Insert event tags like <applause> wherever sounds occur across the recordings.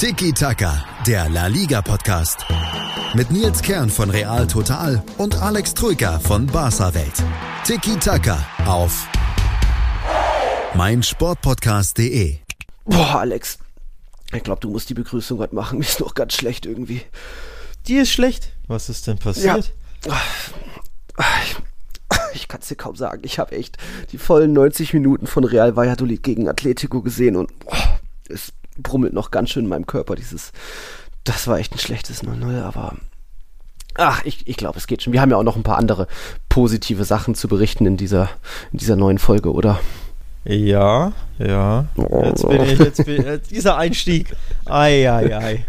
Tiki Taka, der La Liga Podcast. Mit Nils Kern von Real Total und Alex Troika von Barca Welt. Tiki Taka auf meinsportpodcast.de. Boah, Alex. Ich glaube, du musst die Begrüßung heute machen. <laughs> Mir ist noch ganz schlecht irgendwie. Die ist schlecht. Was ist denn passiert? Ja. Ich, ich kann es dir kaum sagen. Ich habe echt die vollen 90 Minuten von Real Valladolid gegen Atletico gesehen und boah, es brummelt noch ganz schön in meinem Körper. Dieses, das war echt ein schlechtes 0-0, aber Ach, ich, ich glaube, es geht schon. Wir haben ja auch noch ein paar andere positive Sachen zu berichten in dieser, in dieser neuen Folge, oder? Ja, ja. Jetzt bin ich, jetzt bin, ich, dieser Einstieg. Ei, ei, ei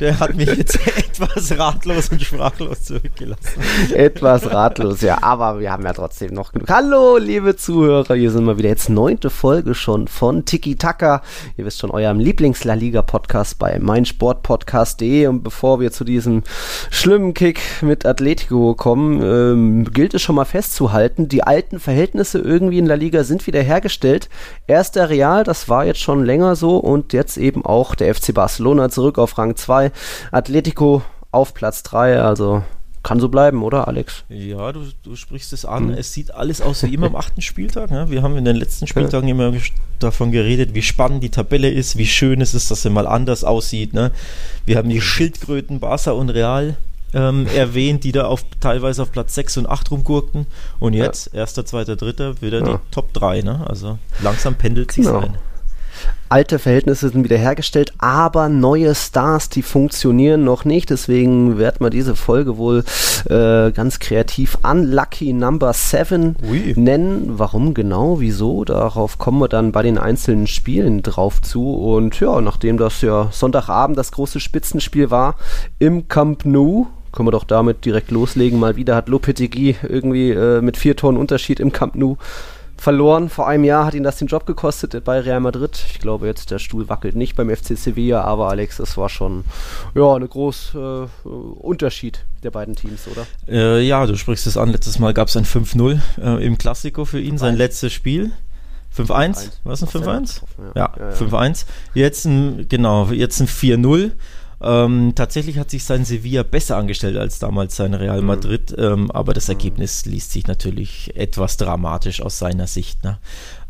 der hat mich jetzt <laughs> etwas ratlos und sprachlos zurückgelassen. etwas ratlos, ja, aber wir haben ja trotzdem noch genug. Hallo, liebe Zuhörer, hier sind wir wieder jetzt neunte Folge schon von Tiki Taka. Ihr wisst schon, eurem Lieblings-La Liga-Podcast bei meinsportpodcast.de. Und bevor wir zu diesem schlimmen Kick mit Atletico kommen, ähm, gilt es schon mal festzuhalten, die alten Verhältnisse irgendwie in La Liga sind wieder hergestellt. Erster Real, das war jetzt schon länger so und jetzt eben auch der FC Barcelona zurück auf Rang 2 Atletico auf Platz 3, also kann so bleiben, oder Alex? Ja, du, du sprichst es an. Hm. Es sieht alles aus wie immer am achten Spieltag. Ne? Wir haben in den letzten Spieltagen immer davon geredet, wie spannend die Tabelle ist, wie schön es ist, dass sie mal anders aussieht. Ne? Wir haben die Schildkröten Barca und Real ähm, <laughs> erwähnt, die da auf, teilweise auf Platz 6 und 8 rumgurkten. Und jetzt, ja. erster, zweiter, dritter, wieder ja. die Top 3. Ne? Also langsam pendelt sich genau. ein alte Verhältnisse sind wiederhergestellt, aber neue Stars, die funktionieren noch nicht. Deswegen werden wir diese Folge wohl äh, ganz kreativ Unlucky Number 7 nennen. Warum genau, wieso? Darauf kommen wir dann bei den einzelnen Spielen drauf zu. Und ja, nachdem das ja Sonntagabend das große Spitzenspiel war im Camp Nou, können wir doch damit direkt loslegen. Mal wieder hat Lopetegui irgendwie äh, mit vier Tonnen Unterschied im Camp Nou verloren. Vor einem Jahr hat ihn das den Job gekostet bei Real Madrid. Ich glaube jetzt, der Stuhl wackelt nicht beim FC Sevilla, aber Alex, es war schon ja, ein großer äh, Unterschied der beiden Teams, oder? Äh, ja, du sprichst es an. Letztes Mal gab es ein 5-0 äh, im Klassiko für ihn, sein letztes Spiel. 5-1? War es ein 5-1? Ja, ja, ja 5-1. Jetzt ein, genau, jetzt ein 4-0. Ähm, tatsächlich hat sich sein Sevilla besser angestellt als damals sein Real mhm. Madrid, ähm, aber das Ergebnis liest sich natürlich etwas dramatisch aus seiner Sicht. Ne?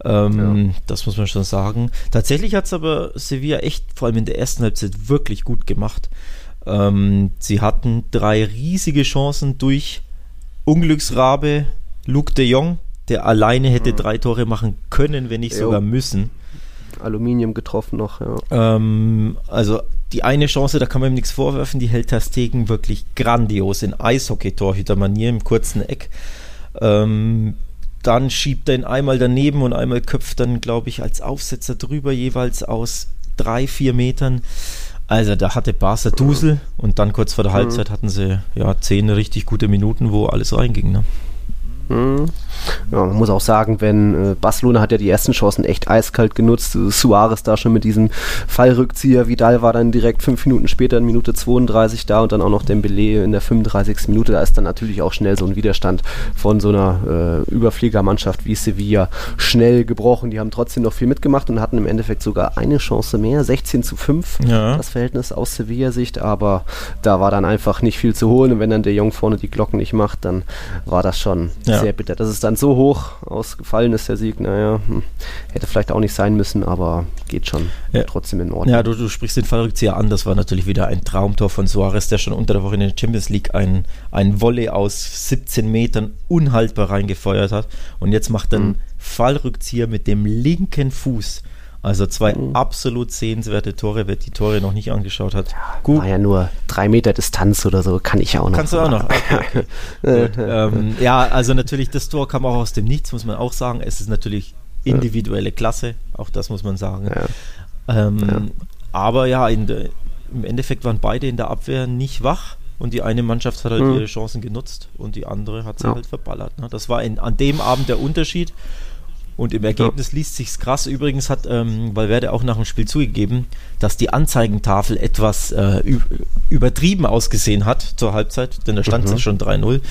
Ähm, ja. Das muss man schon sagen. Tatsächlich hat es aber Sevilla echt, vor allem in der ersten Halbzeit, wirklich gut gemacht. Ähm, sie hatten drei riesige Chancen durch Unglücksrabe Luke de Jong, der alleine hätte mhm. drei Tore machen können, wenn nicht jo. sogar müssen. Aluminium getroffen noch, ja. Ähm, also die eine Chance, da kann man ihm nichts vorwerfen, die hält Tastegen wirklich grandios in Eishockey-Torhüter-Manier im kurzen Eck. Ähm, dann schiebt er ihn einmal daneben und einmal köpft dann, glaube ich, als Aufsetzer drüber, jeweils aus drei, vier Metern. Also da hatte Barca Dusel und dann kurz vor der mhm. Halbzeit hatten sie ja zehn richtig gute Minuten, wo alles reinging. Ne? Mhm. Ja, man muss auch sagen, wenn äh, Barcelona hat ja die ersten Chancen echt eiskalt genutzt. Suarez da schon mit diesem Fallrückzieher. Vidal war dann direkt fünf Minuten später in Minute 32 da und dann auch noch Dembele in der 35. Minute. Da ist dann natürlich auch schnell so ein Widerstand von so einer äh, Überfliegermannschaft wie Sevilla schnell gebrochen. Die haben trotzdem noch viel mitgemacht und hatten im Endeffekt sogar eine Chance mehr. 16 zu 5 ja. das Verhältnis aus Sevilla-Sicht, aber da war dann einfach nicht viel zu holen und wenn dann der Jung vorne die Glocken nicht macht, dann war das schon ja ja. sehr bitter. Dass es dann so hoch ausgefallen ist, der Sieg, naja, hm, hätte vielleicht auch nicht sein müssen, aber geht schon ja. trotzdem in Ordnung. Ja, du, du sprichst den Fallrückzieher an, das war natürlich wieder ein Traumtor von Suarez, der schon unter der Woche in der Champions League ein, ein Volley aus 17 Metern unhaltbar reingefeuert hat und jetzt macht er einen mhm. Fallrückzieher mit dem linken Fuß also zwei mhm. absolut sehenswerte Tore, wer die Tore noch nicht angeschaut hat. Ja, Gut. War ja nur drei Meter Distanz oder so, kann ich ja auch noch. Kannst du auch noch. Okay, okay. <laughs> ähm, ja, also natürlich, das Tor kam auch aus dem Nichts, muss man auch sagen. Es ist natürlich individuelle Klasse, auch das muss man sagen. Ja. Ähm, ja. Aber ja, de, im Endeffekt waren beide in der Abwehr nicht wach. Und die eine Mannschaft hat halt mhm. ihre Chancen genutzt und die andere hat sie ja. halt verballert. Ne? Das war in, an dem Abend der Unterschied. Und im Ergebnis ja. liest sich's krass. Übrigens hat ähm, Valverde auch nach dem Spiel zugegeben, dass die Anzeigentafel etwas äh, übertrieben ausgesehen hat zur Halbzeit, denn da stand es mhm. schon 3-0.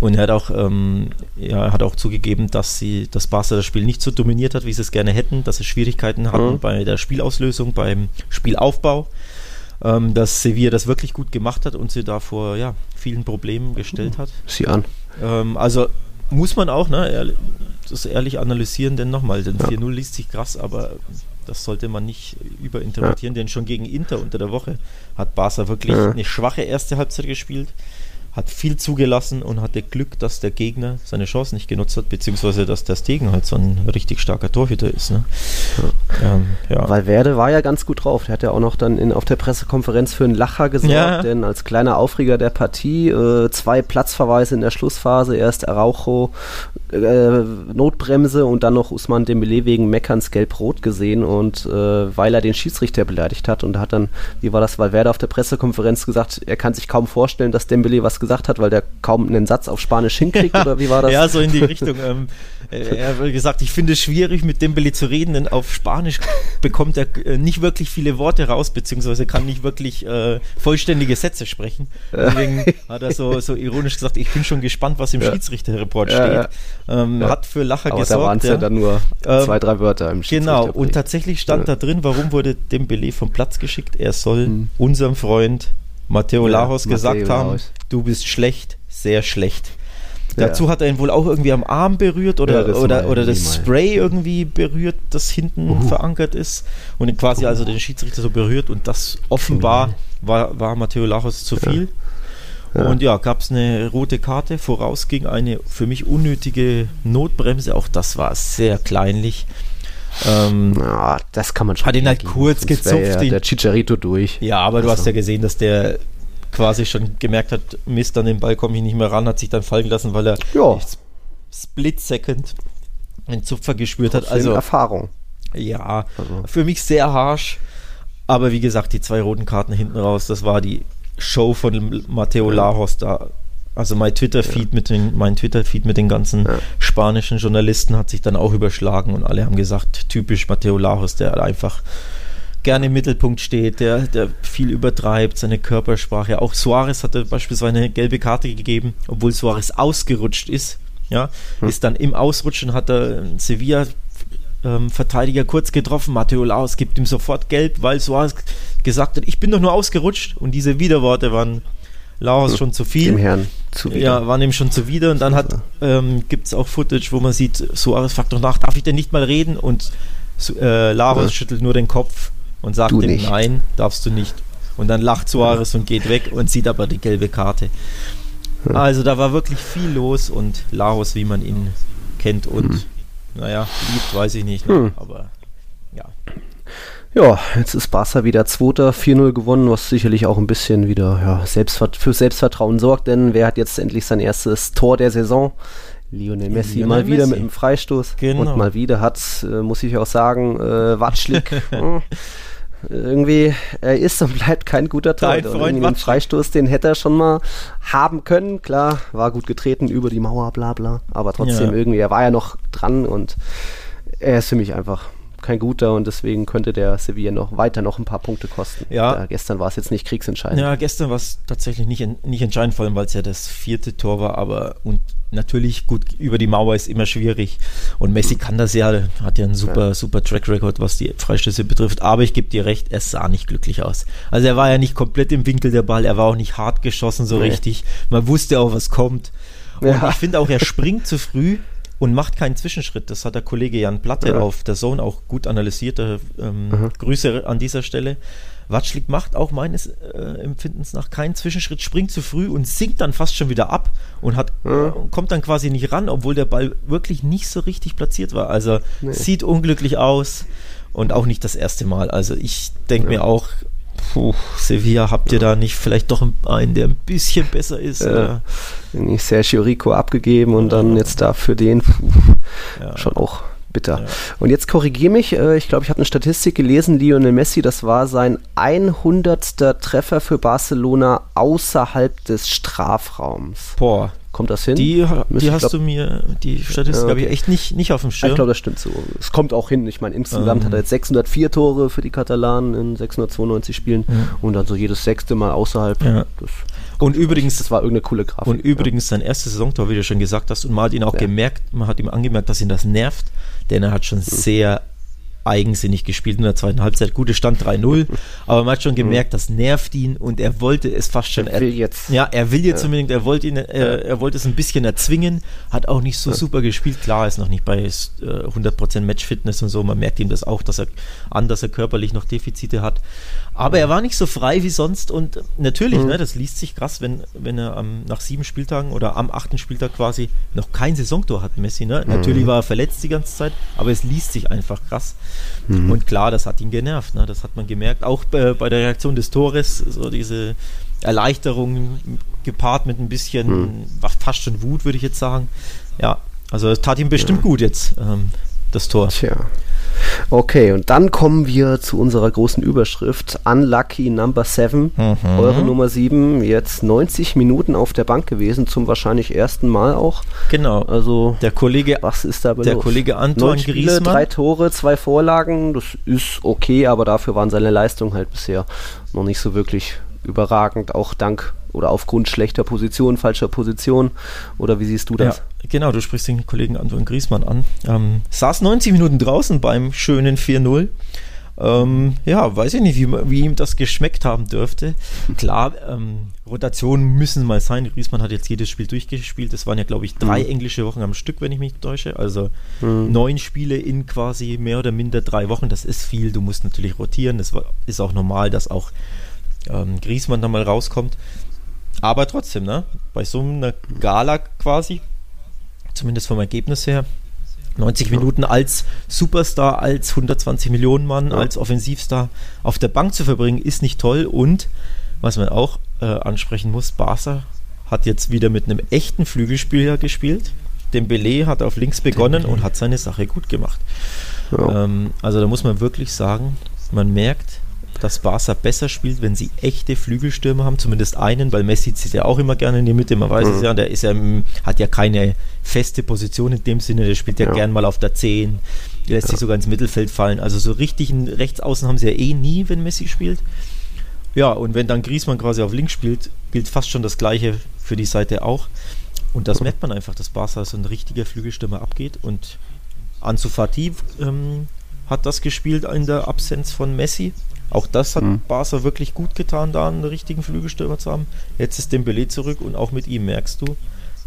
Und er hat auch, ähm, ja, hat auch zugegeben, dass sie das Barca das Spiel nicht so dominiert hat, wie sie es gerne hätten, dass sie Schwierigkeiten hatten mhm. bei der Spielauslösung, beim Spielaufbau. ähm, dass Sevilla das wirklich gut gemacht hat und sie da vor ja, vielen Problemen gestellt hat. Sie an. Ähm, also muss man auch, ne, das ehrlich analysieren, denn nochmal, denn ja. 4-0 liest sich krass, aber das sollte man nicht überinterpretieren, ja. denn schon gegen Inter unter der Woche hat Barca wirklich ja. eine schwache erste Halbzeit gespielt hat viel zugelassen und hatte Glück, dass der Gegner seine Chance nicht genutzt hat, beziehungsweise dass der Stegen halt so ein richtig starker Torhüter ist. Ne? Ja. Ähm, ja. Valverde war ja ganz gut drauf. Der hat ja auch noch dann in, auf der Pressekonferenz für einen Lacher gesorgt, ja. denn als kleiner Aufreger der Partie äh, zwei Platzverweise in der Schlussphase, erst Araujo äh, Notbremse und dann noch Usman Dembele wegen Meckerns gelb-rot gesehen und äh, weil er den Schiedsrichter beleidigt hat und hat dann, wie war das, Valverde auf der Pressekonferenz gesagt, er kann sich kaum vorstellen, dass Dembele was gesagt hat, weil der kaum einen Satz auf Spanisch hinkriegt, <laughs> oder wie war das? Ja, so in die Richtung. Ähm, äh, er hat gesagt, ich finde es schwierig, mit Dembele zu reden, denn auf Spanisch bekommt er äh, nicht wirklich viele Worte raus, beziehungsweise kann nicht wirklich äh, vollständige Sätze sprechen. Deswegen <laughs> hat er so, so ironisch gesagt, ich bin schon gespannt, was im ja. Schiedsrichterreport steht. Ja, ähm, ja. Hat für Lacher Aber gesorgt. Da waren es ja. dann nur ähm, zwei, drei Wörter im Genau, und tatsächlich stand da drin, warum wurde Dembele vom Platz geschickt? Er soll mhm. unserem Freund Matteo Lajos gesagt Matteo haben, Laos. du bist schlecht, sehr schlecht. Dazu hat er ihn wohl auch irgendwie am Arm berührt oder, ja, das, oder, oder das Spray irgendwie berührt, das hinten uh. verankert ist und quasi also den Schiedsrichter so berührt und das offenbar war, war Matteo Lachos zu viel. Ja. Und ja, gab es eine rote Karte, voraus ging eine für mich unnötige Notbremse, auch das war sehr kleinlich. Ähm, ja, das kann man schon. Hat ihn halt kurz gezupft. Ja der Chicharito durch. Ja, aber du also. hast ja gesehen, dass der quasi schon gemerkt hat, Mist, an den Ball komme ich nicht mehr ran, hat sich dann fallen lassen, weil er ja. Split Second einen Zupfer gespürt Trotzdem hat. Also Erfahrung. Ja, also. für mich sehr harsh. Aber wie gesagt, die zwei roten Karten hinten raus, das war die Show von Matteo ja. Lajos da. Also mein Twitter-Feed ja. mit den, mein Twitter-Feed mit den ganzen ja. spanischen Journalisten hat sich dann auch überschlagen und alle haben gesagt, typisch Matteo Lajos, der einfach gerne im Mittelpunkt steht, der, der viel übertreibt, seine Körpersprache. Auch Suarez hatte beispielsweise eine gelbe Karte gegeben, obwohl Suarez ausgerutscht ist. Ja, hm. ist dann im Ausrutschen hat er Sevilla ähm, Verteidiger kurz getroffen. Matteo Laos gibt ihm sofort Gelb, weil Suarez gesagt hat, ich bin doch nur ausgerutscht. Und diese Widerworte waren Laos hm. schon zu viel. Dem Herrn zuwider. Ja, waren ihm schon zuwider. Und dann hat ähm, gibt es auch Footage, wo man sieht, Suarez fragt doch nach, darf ich denn nicht mal reden? Und äh, Laos ja. schüttelt nur den Kopf und sagt ihm, nein, darfst du nicht. Und dann lacht Suarez und geht weg und sieht aber die gelbe Karte. Also da war wirklich viel los und Laos, wie man ihn kennt und hm. naja, liebt, weiß ich nicht, ne? hm. aber ja. Ja, jetzt ist Barca wieder Zweiter, 4-0 gewonnen, was sicherlich auch ein bisschen wieder ja, Selbstvert für Selbstvertrauen sorgt, denn wer hat jetzt endlich sein erstes Tor der Saison? Lionel Messi Lionel mal wieder Messi. mit einem Freistoß genau. und mal wieder hat, äh, muss ich auch sagen, äh, Watschlik <laughs> hm, irgendwie, er ist und bleibt kein guter Torhüter. Den Freistoß, den hätte er schon mal haben können. Klar, war gut getreten über die Mauer, bla bla. Aber trotzdem ja. irgendwie, er war ja noch dran und er ist für mich einfach kein guter und deswegen könnte der Sevilla noch weiter noch ein paar Punkte kosten. Ja. Da, gestern war es jetzt nicht kriegsentscheidend. Ja, gestern war es tatsächlich nicht, nicht entscheidend, vor allem weil es ja das vierte Tor war, aber und natürlich gut über die Mauer ist immer schwierig und Messi kann das ja, hat ja einen super, ja. super Track Record, was die Freistöße betrifft, aber ich gebe dir recht, er sah nicht glücklich aus. Also er war ja nicht komplett im Winkel der Ball, er war auch nicht hart geschossen so nee. richtig, man wusste auch, was kommt. Und ja. ich finde auch, er springt zu früh und macht keinen Zwischenschritt. Das hat der Kollege Jan Platte ja. auf der Zone auch gut analysiert. Ähm, Grüße an dieser Stelle. Watschlik macht auch meines äh, Empfindens nach keinen Zwischenschritt, springt zu früh und sinkt dann fast schon wieder ab und hat, ja. äh, kommt dann quasi nicht ran, obwohl der Ball wirklich nicht so richtig platziert war. Also nee. sieht unglücklich aus und auch nicht das erste Mal. Also ich denke ja. mir auch, puh, Sevilla, habt ihr da nicht vielleicht doch einen, der ein bisschen besser ist? Äh, nicht Sergio Rico abgegeben und dann jetzt dafür den, puh, schon auch bitter. Ja. Und jetzt korrigiere mich, äh, ich glaube, ich habe eine Statistik gelesen, Lionel Messi, das war sein 100. Treffer für Barcelona außerhalb des Strafraums. Boah. Kommt das hin? Die, die hast glaub, du mir, die Statistik okay. habe ich echt nicht, nicht auf dem Schirm. Ich glaube, das stimmt so. Es kommt auch hin. Ich meine, insgesamt ähm. hat er jetzt 604 Tore für die Katalanen in 692 Spielen ja. und dann so jedes sechste Mal außerhalb. Ja. Und übrigens, das war irgendeine coole Grafik. Und übrigens sein erstes Saisontor, wie du schon gesagt hast, und man hat ihn auch gemerkt, man hat ihm angemerkt, dass ihn das nervt, denn er hat schon mhm. sehr eigensinnig gespielt in der zweiten Halbzeit. Gute Stand 3-0, <laughs> aber man hat schon gemerkt, das nervt ihn und er wollte es fast schon. Er will jetzt. Ja, er will jetzt ja. unbedingt, er wollte ihn, äh, er wollte es ein bisschen erzwingen, hat auch nicht so ja. super gespielt. Klar, ist noch nicht bei äh, 100% Matchfitness und so. Man merkt ihm das auch, dass er an, dass er körperlich noch Defizite hat. Aber er war nicht so frei wie sonst und natürlich, mhm. ne, das liest sich krass, wenn, wenn er am, nach sieben Spieltagen oder am achten Spieltag quasi noch kein Saisontor hat, Messi. Ne? Mhm. Natürlich war er verletzt die ganze Zeit, aber es liest sich einfach krass. Mhm. Und klar, das hat ihn genervt, ne? das hat man gemerkt. Auch bei, bei der Reaktion des Tores, so diese Erleichterung gepaart mit ein bisschen, mhm. fast schon Wut, würde ich jetzt sagen. Ja, also es tat ihm bestimmt ja. gut jetzt, ähm, das Tor. Tja. Okay, und dann kommen wir zu unserer großen Überschrift. Unlucky Number 7, mhm. eure Nummer 7, jetzt 90 Minuten auf der Bank gewesen, zum wahrscheinlich ersten Mal auch. Genau. Also, der Kollege, was ist da Der los? Kollege Anton Spiele. Drei Tore, zwei Vorlagen, das ist okay, aber dafür waren seine Leistungen halt bisher noch nicht so wirklich überragend, auch dank oder aufgrund schlechter Position, falscher Position? Oder wie siehst du das? Ja, genau, du sprichst den Kollegen Anton Griesmann an. Ähm, saß 90 Minuten draußen beim schönen 4-0. Ähm, ja, weiß ich nicht, wie, wie, ihm das geschmeckt haben dürfte. Klar, ähm, Rotationen müssen mal sein. Griesmann hat jetzt jedes Spiel durchgespielt. Es waren ja, glaube ich, drei mhm. englische Wochen am Stück, wenn ich mich täusche. Also mhm. neun Spiele in quasi mehr oder minder drei Wochen. Das ist viel. Du musst natürlich rotieren. Das ist auch normal, dass auch ähm, Griesmann da mal rauskommt. Aber trotzdem, ne? Bei so einer Gala quasi, zumindest vom Ergebnis her, 90 ja. Minuten als Superstar, als 120 Millionen Mann, ja. als Offensivstar auf der Bank zu verbringen, ist nicht toll. Und was man auch äh, ansprechen muss, Barca hat jetzt wieder mit einem echten Flügelspieler gespielt. Dembele hat auf links begonnen und hat seine Sache gut gemacht. Ja. Ähm, also da muss man wirklich sagen, man merkt, dass Barca besser spielt, wenn sie echte Flügelstürmer haben, zumindest einen, weil Messi zieht ja auch immer gerne in die Mitte, man weiß mhm. es ja, der ist ja, hat ja keine feste Position in dem Sinne, der spielt ja, ja. gern mal auf der 10, lässt ja. sich sogar ins Mittelfeld fallen, also so richtig einen Rechtsaußen haben sie ja eh nie, wenn Messi spielt. Ja, und wenn dann Griezmann quasi auf links spielt, gilt fast schon das Gleiche für die Seite auch. Und das merkt man einfach, dass Barca so ein richtiger Flügelstürmer abgeht und Ansu Fati ähm, hat das gespielt in der Absenz von Messi. Auch das hat mhm. Barca wirklich gut getan, da einen richtigen Flügelstürmer zu haben. Jetzt ist Dembele zurück und auch mit ihm merkst du,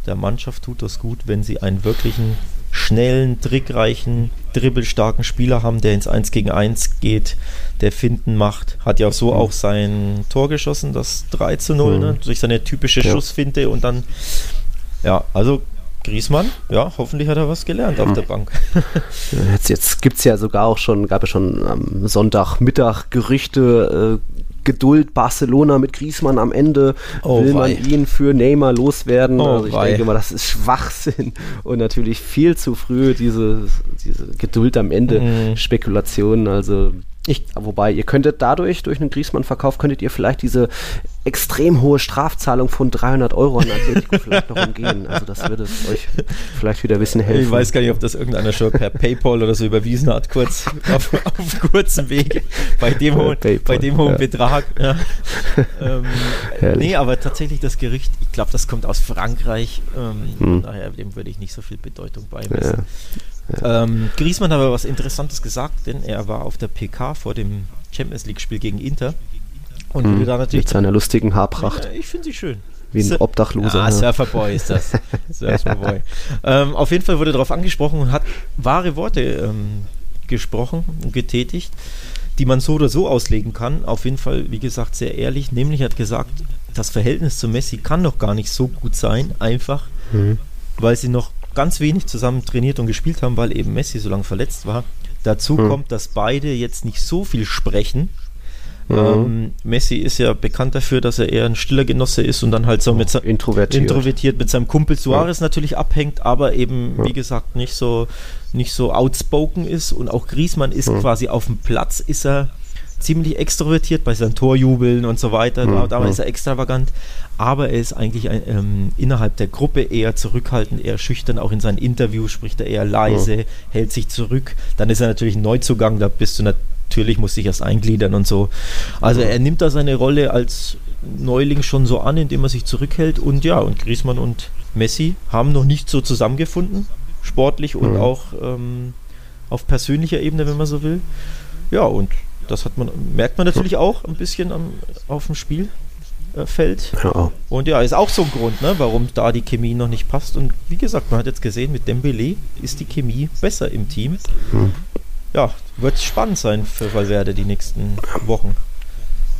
der Mannschaft tut das gut, wenn sie einen wirklichen schnellen, trickreichen, dribbelstarken Spieler haben, der ins 1 gegen 1 geht, der Finden macht. Hat ja so mhm. auch sein Tor geschossen, das 3 zu 0, mhm. ne? durch seine typische ja. Schussfinte und dann, ja, also Griesmann, ja, hoffentlich hat er was gelernt auf der Bank. jetzt jetzt gibt es ja sogar auch schon, gab es schon am Sonntagmittag Gerüchte, äh, Geduld, Barcelona mit Griesmann am Ende, oh, will wei. man ihn für Neymar loswerden. Oh, also ich wei. denke mal, das ist <laughs> Schwachsinn und natürlich viel zu früh diese, diese Geduld am Ende, mhm. Spekulationen, also ich, wobei, ihr könntet dadurch, durch einen Griesmann-Verkauf, könntet ihr vielleicht diese extrem hohe Strafzahlung von 300 Euro an Atletico <laughs> vielleicht noch umgehen. Also das würde euch vielleicht wieder ein bisschen helfen. Ich weiß gar nicht, ob das irgendeiner schon per Paypal oder so überwiesen hat, kurz <laughs> auf, auf kurzem Weg bei dem hohen, bei dem hohen ja. Betrag. Ja. <laughs> ähm, nee, aber tatsächlich das Gericht, ich glaube, das kommt aus Frankreich. Ähm, hm. Daher dem würde ich nicht so viel Bedeutung beimessen. Ja. Ähm, Griesmann hat aber was Interessantes gesagt, denn er war auf der PK vor dem Champions League-Spiel gegen Inter und hm, da natürlich mit seiner lustigen Haarpracht. Ja, ich finde sie schön. Wie ein Obdachloser. Ah, Surferboy ist das. <laughs> Surferboy. ähm, auf jeden Fall wurde darauf angesprochen und hat wahre Worte ähm, gesprochen und getätigt, die man so oder so auslegen kann. Auf jeden Fall, wie gesagt, sehr ehrlich. Nämlich hat gesagt, das Verhältnis zu Messi kann doch gar nicht so gut sein, einfach, mhm. weil sie noch ganz wenig zusammen trainiert und gespielt haben, weil eben Messi so lange verletzt war. Dazu mhm. kommt, dass beide jetzt nicht so viel sprechen Mhm. Ähm, Messi ist ja bekannt dafür, dass er eher ein stiller Genosse ist und dann halt so mit introvertiert. introvertiert mit seinem Kumpel Suarez ja. natürlich abhängt, aber eben, ja. wie gesagt, nicht so, nicht so outspoken ist. Und auch Griesmann ist ja. quasi auf dem Platz, ist er ziemlich extrovertiert bei seinen Torjubeln und so weiter. Da, da ist er extravagant, aber er ist eigentlich ein, ähm, innerhalb der Gruppe eher zurückhaltend, eher schüchtern. Auch in seinen Interviews spricht er eher leise, hält sich zurück. Dann ist er natürlich ein Neuzugang, da bist du natürlich natürlich muss sich erst eingliedern und so. Also er nimmt da seine Rolle als Neuling schon so an, indem er sich zurückhält. Und ja, und Griezmann und Messi haben noch nicht so zusammengefunden, sportlich und mhm. auch ähm, auf persönlicher Ebene, wenn man so will. Ja, und das hat man, merkt man natürlich auch ein bisschen am, auf dem Spielfeld. Ja. Und ja, ist auch so ein Grund, ne, warum da die Chemie noch nicht passt. Und wie gesagt, man hat jetzt gesehen, mit Dembele ist die Chemie besser im Team. Hm. Ja, wird spannend sein für Valverde die nächsten Wochen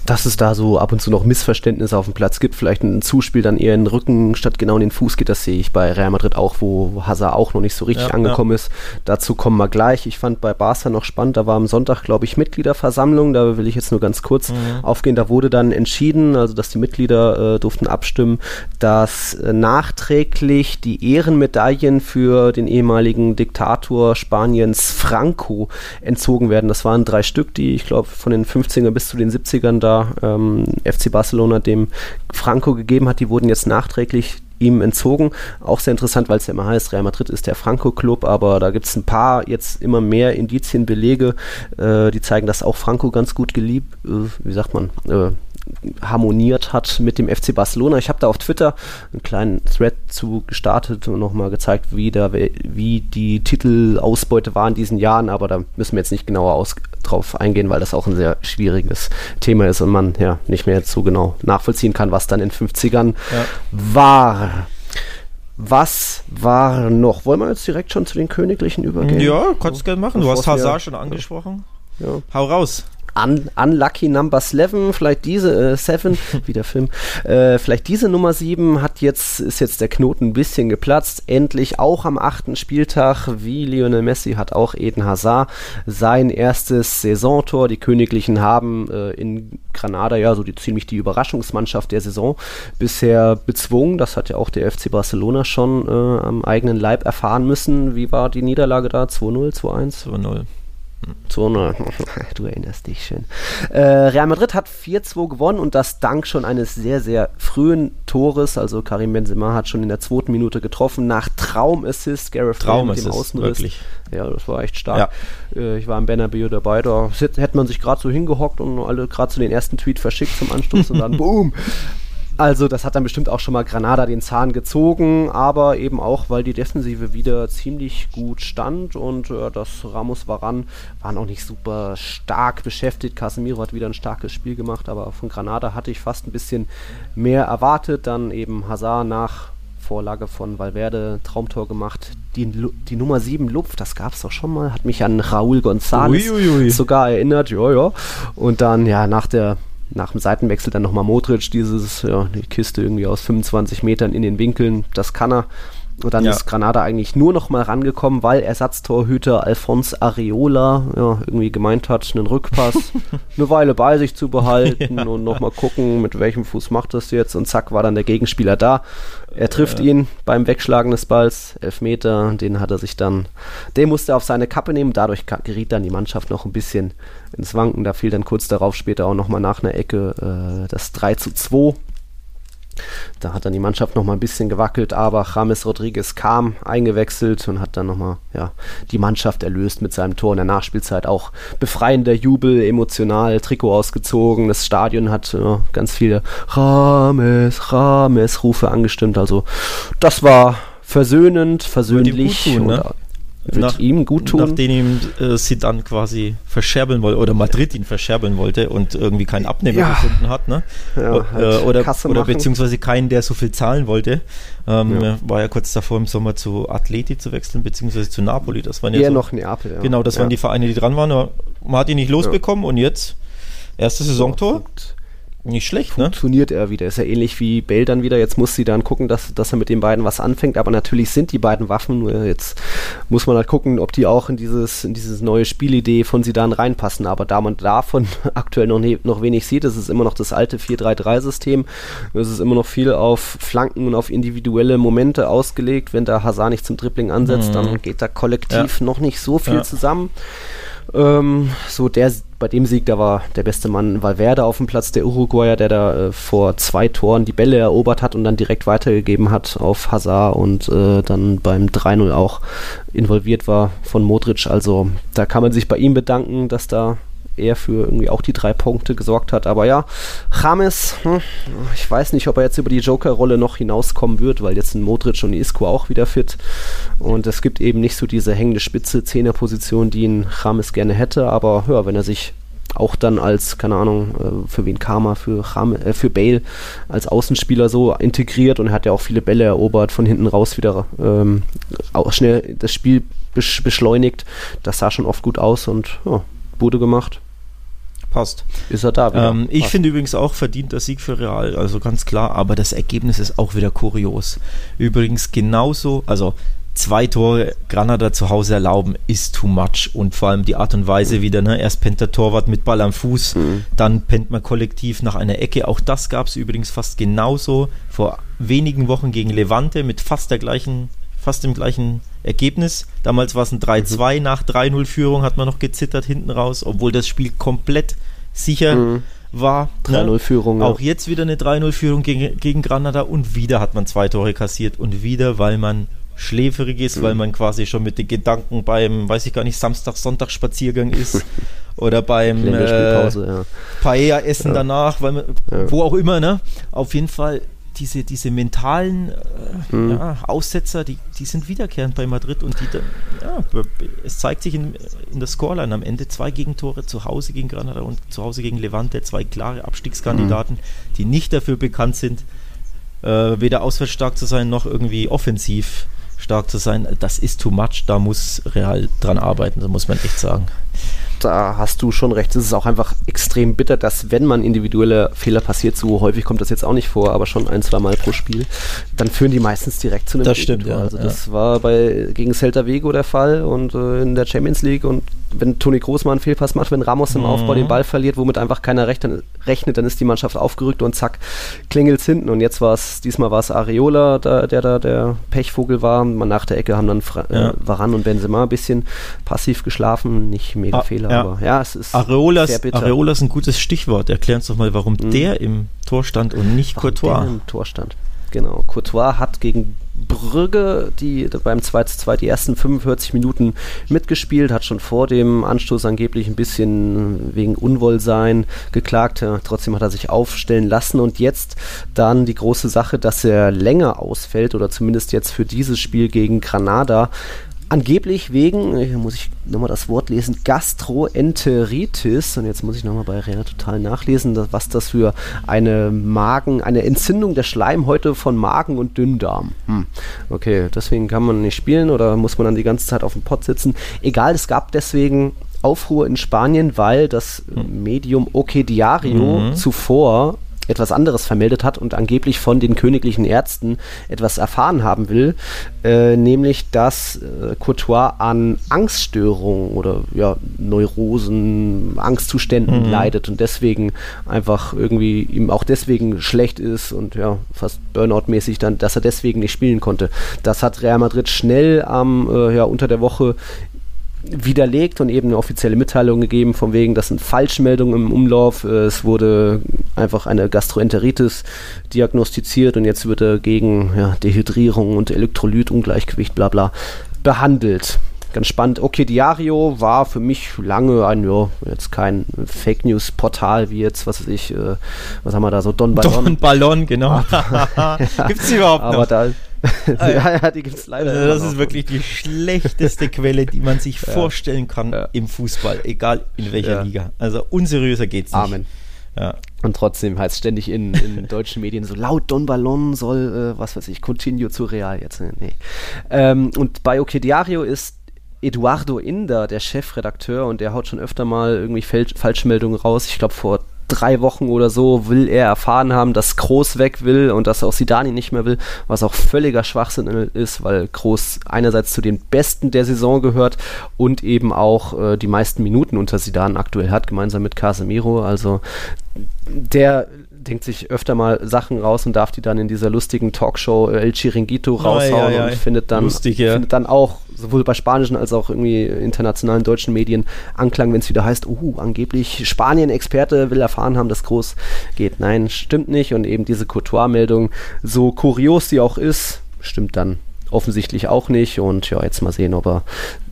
dass es da so ab und zu noch Missverständnisse auf dem Platz gibt, vielleicht ein Zuspiel dann eher in den Rücken statt genau in den Fuß geht, das sehe ich bei Real Madrid auch, wo Hazard auch noch nicht so richtig ja, angekommen ja. ist. Dazu kommen wir gleich. Ich fand bei Barca noch spannend, da war am Sonntag, glaube ich, Mitgliederversammlung, da will ich jetzt nur ganz kurz mhm. aufgehen. Da wurde dann entschieden, also dass die Mitglieder äh, durften abstimmen, dass äh, nachträglich die Ehrenmedaillen für den ehemaligen Diktator Spaniens Franco entzogen werden. Das waren drei Stück, die ich glaube von den 50er bis zu den 70ern da ähm, FC Barcelona dem Franco gegeben hat, die wurden jetzt nachträglich ihm entzogen. Auch sehr interessant, weil es ja immer heißt, Real Madrid ist der Franco-Club, aber da gibt es ein paar jetzt immer mehr Indizien, Belege, äh, die zeigen, dass auch Franco ganz gut geliebt, äh, wie sagt man, äh, harmoniert hat mit dem FC Barcelona. Ich habe da auf Twitter einen kleinen Thread zu gestartet und nochmal gezeigt, wie, da, wie die Titelausbeute war in diesen Jahren, aber da müssen wir jetzt nicht genauer aus, drauf eingehen, weil das auch ein sehr schwieriges Thema ist und man ja nicht mehr so genau nachvollziehen kann, was dann in 50ern ja. war. Was war noch? Wollen wir jetzt direkt schon zu den Königlichen übergehen? Ja, kannst du gerne machen. Du hast Hazard schon angesprochen. Ja. Hau raus. Un Unlucky Number 7, vielleicht diese, äh, Seven, <laughs> wie der Film, äh, vielleicht diese Nummer 7 hat jetzt, ist jetzt der Knoten ein bisschen geplatzt. Endlich auch am achten Spieltag, wie Lionel Messi, hat auch Eden Hazard sein erstes Saisontor. Die Königlichen haben äh, in Granada ja so die, ziemlich die Überraschungsmannschaft der Saison bisher bezwungen. Das hat ja auch der FC Barcelona schon äh, am eigenen Leib erfahren müssen. Wie war die Niederlage da? 2-0, 2-1? 2-0. Zone, <laughs> du erinnerst dich schön. Äh, Real Madrid hat 4-2 gewonnen und das dank schon eines sehr, sehr frühen Tores. Also Karim Benzema hat schon in der zweiten Minute getroffen, nach Traumassist, Gareth Traum mit dem Außenriss. Wirklich. Ja, das war echt stark. Ja. Äh, ich war im Bernabeu dabei, da hätte man sich gerade so hingehockt und alle gerade so den ersten Tweet verschickt zum Anstoß und dann <laughs> boom, also das hat dann bestimmt auch schon mal Granada den Zahn gezogen, aber eben auch, weil die Defensive wieder ziemlich gut stand und äh, das Ramos Varan waren auch nicht super stark beschäftigt. Casemiro hat wieder ein starkes Spiel gemacht, aber von Granada hatte ich fast ein bisschen mehr erwartet. Dann eben Hazard nach Vorlage von Valverde Traumtor gemacht. Die, die Nummer 7 Lupf, das gab es doch schon mal, hat mich an Raúl González sogar erinnert, ja, ja. Und dann, ja, nach der nach dem Seitenwechsel dann nochmal Modric, dieses, ja, die Kiste irgendwie aus 25 Metern in den Winkeln, das kann er. Und dann ja. ist Granada eigentlich nur noch mal rangekommen, weil Ersatztorhüter Alphonse Areola ja, irgendwie gemeint hat, einen Rückpass <laughs> eine Weile bei sich zu behalten ja. und noch mal gucken, mit welchem Fuß macht das jetzt. Und zack, war dann der Gegenspieler da. Er trifft ihn beim Wegschlagen des Balls, Elfmeter, den hat er sich dann, den musste er auf seine Kappe nehmen. Dadurch geriet dann die Mannschaft noch ein bisschen ins Wanken. Da fiel dann kurz darauf später auch noch mal nach einer Ecke äh, das 3 zu 2 da hat dann die Mannschaft noch mal ein bisschen gewackelt, aber James Rodriguez kam eingewechselt und hat dann noch mal ja, die Mannschaft erlöst mit seinem Tor in der Nachspielzeit. Auch befreiender Jubel, emotional, Trikot ausgezogen. Das Stadion hat ja, ganz viele James, James Rufe angestimmt. Also das war versöhnend, versöhnlich. Tun, ne? Wird nach, ihm gut tun. Nachdem ihm äh, sie dann quasi verscherbeln wollte oder Madrid ihn verscherbeln wollte und irgendwie keinen Abnehmer ja. gefunden hat, ne? Ja, halt oder, oder beziehungsweise keinen, der so viel zahlen wollte. Ähm, ja. War ja kurz davor im Sommer zu Atleti zu wechseln, beziehungsweise zu Napoli. Das waren ja Eher so, noch Neapel, ja. Genau, das waren die Vereine, die dran waren. Man hat ihn nicht losbekommen und jetzt erstes Saisontor. Nicht schlecht, ne? Funktioniert er wieder. Ist ja ähnlich wie Bell dann wieder. Jetzt muss sie dann gucken, dass, dass er mit den beiden was anfängt. Aber natürlich sind die beiden Waffen. Nur jetzt muss man halt gucken, ob die auch in dieses, in dieses neue Spielidee von sie dann reinpassen. Aber da man davon <laughs> aktuell noch, ne, noch wenig sieht, ist es immer noch das alte 4-3-3-System. Es ist immer noch viel auf Flanken und auf individuelle Momente ausgelegt. Wenn der Hazard nicht zum Dribbling ansetzt, mhm. dann geht da kollektiv ja. noch nicht so viel ja. zusammen. Ähm, so der, bei dem Sieg, da war der beste Mann Valverde auf dem Platz, der Uruguayer, der da äh, vor zwei Toren die Bälle erobert hat und dann direkt weitergegeben hat auf Hazard und äh, dann beim 3-0 auch involviert war von Modric. Also da kann man sich bei ihm bedanken, dass da er für irgendwie auch die drei Punkte gesorgt hat. Aber ja, James, hm, ich weiß nicht, ob er jetzt über die Joker-Rolle noch hinauskommen wird, weil jetzt sind Modric und Isco auch wieder fit. Und es gibt eben nicht so diese hängende Spitze, Zehnerposition, die ihn James gerne hätte. Aber ja, wenn er sich auch dann als, keine Ahnung, äh, für wen Karma, für, Cham äh, für Bale als Außenspieler so integriert und hat ja auch viele Bälle erobert, von hinten raus wieder ähm, auch schnell das Spiel beschleunigt. Das sah schon oft gut aus und ja, wurde gemacht. Passt. Ist er da wieder. Ähm, ich finde übrigens auch verdient der Sieg für Real, also ganz klar, aber das Ergebnis ist auch wieder kurios. Übrigens genauso, also zwei Tore Granada zu Hause erlauben, ist too much. Und vor allem die Art und Weise wieder, ne? erst pennt der Torwart mit Ball am Fuß, mhm. dann pennt man kollektiv nach einer Ecke. Auch das gab es übrigens fast genauso vor wenigen Wochen gegen Levante mit fast der gleichen, fast dem gleichen Ergebnis. Damals war es ein 3-2, mhm. nach 3-0-Führung hat man noch gezittert hinten raus, obwohl das Spiel komplett sicher mhm. war. 3-0-Führung. Ne? Auch jetzt wieder eine 3-0-Führung gegen, gegen Granada und wieder hat man zwei Tore kassiert und wieder, weil man schläferig ist, mhm. weil man quasi schon mit den Gedanken beim, weiß ich gar nicht, Samstag, Sonntag Spaziergang ist <laughs> oder beim äh, ja. Paella-Essen ja. danach, weil man, ja. wo auch immer, ne? Auf jeden Fall diese, diese mentalen äh, mhm. ja, Aussetzer, die, die sind wiederkehrend bei Madrid und die, ja, es zeigt sich in, in der Scoreline am Ende. Zwei Gegentore zu Hause gegen Granada und zu Hause gegen Levante, zwei klare Abstiegskandidaten, mhm. die nicht dafür bekannt sind, äh, weder auswärts stark zu sein noch irgendwie offensiv stark zu sein, das ist too much, da muss Real dran arbeiten, so muss man echt sagen da hast du schon recht. Es ist auch einfach extrem bitter, dass wenn man individuelle Fehler passiert, so häufig kommt das jetzt auch nicht vor, aber schon ein, zwei Mal pro Spiel, dann führen die meistens direkt zu einem Das stimmt, ja. Also das ja. war bei gegen Celta Vigo der Fall und äh, in der Champions League und wenn Toni Großmann einen Fehlpass macht, wenn Ramos im mhm. Aufbau den Ball verliert, womit einfach keiner rechnet, rechnet, dann ist die Mannschaft aufgerückt und zack, klingelt's hinten. Und jetzt war es, diesmal war es Areola, da, der da der Pechvogel war. Nach der Ecke haben dann Fra ja. äh, Varan und Benzema ein bisschen passiv geschlafen, nicht mega ah, Fehler, ja. aber ja, es ist Areolas, sehr bitter. Areola ist ein gutes Stichwort. Erklär uns doch mal, warum mhm. der im Tor stand und nicht warum Courtois. Der im Tor stand. Genau, Courtois hat gegen Brügge, die beim 2 zu 2 die ersten 45 Minuten mitgespielt, hat schon vor dem Anstoß angeblich ein bisschen wegen Unwohlsein geklagt. Trotzdem hat er sich aufstellen lassen und jetzt dann die große Sache, dass er länger ausfällt oder zumindest jetzt für dieses Spiel gegen Granada angeblich wegen, hier muss ich nochmal das Wort lesen, Gastroenteritis. Und jetzt muss ich nochmal bei Real total nachlesen, was das für eine Magen, eine Entzündung der Schleimhäute von Magen und Dünndarm. Hm. Okay, deswegen kann man nicht spielen oder muss man dann die ganze Zeit auf dem Pott sitzen. Egal, es gab deswegen Aufruhr in Spanien, weil das hm. Medium OK Diario mhm. zuvor etwas anderes vermeldet hat und angeblich von den königlichen Ärzten etwas erfahren haben will, äh, nämlich dass äh, Courtois an Angststörungen oder ja, Neurosen, Angstzuständen mhm. leidet und deswegen einfach irgendwie ihm auch deswegen schlecht ist und ja, fast Burnout-mäßig dann, dass er deswegen nicht spielen konnte. Das hat Real Madrid schnell am, äh, ja, unter der Woche widerlegt und eben eine offizielle Mitteilung gegeben, von wegen, das sind Falschmeldungen im Umlauf. Es wurde einfach eine Gastroenteritis diagnostiziert und jetzt wird er gegen ja, Dehydrierung und Elektrolytungleichgewicht bla bla behandelt. Ganz spannend. Okay, Diario war für mich lange ein, ja, jetzt kein Fake News Portal wie jetzt, was weiß ich, äh, was haben wir da so, Don Ballon. Don Ballon, genau. <laughs> Gibt's überhaupt noch? Aber da, Ah, <laughs> ja, ja, die gibt es leider. Also das ist wirklich die schlechteste Quelle, die man sich <laughs> ja. vorstellen kann ja. im Fußball, egal in welcher Liga. Also unseriöser geht's nicht. Amen. Ja. Und trotzdem heißt ständig in, in <laughs> deutschen Medien so laut Don Ballon soll, äh, was weiß ich, Coutinho zu Real jetzt. Nee. Ähm, und bei OK Diario ist Eduardo Inder, der Chefredakteur, und der haut schon öfter mal irgendwie Falschmeldungen raus. Ich glaube, vor drei Wochen oder so will er erfahren haben, dass Groß weg will und dass auch Sidani nicht mehr will, was auch völliger Schwachsinn ist, weil Groß einerseits zu den Besten der Saison gehört und eben auch äh, die meisten Minuten unter Sidan aktuell hat, gemeinsam mit Casemiro. Also der denkt sich öfter mal Sachen raus und darf die dann in dieser lustigen Talkshow El Chiringuito raushauen ja, und findet dann, Lustig, ja. findet dann auch sowohl bei spanischen als auch irgendwie internationalen deutschen Medien Anklang, wenn es wieder heißt, uh, angeblich Spanien-Experte will erfahren haben, dass groß geht. Nein, stimmt nicht und eben diese Courtois-Meldung, so kurios die auch ist, stimmt dann offensichtlich auch nicht. Und ja, jetzt mal sehen, ob er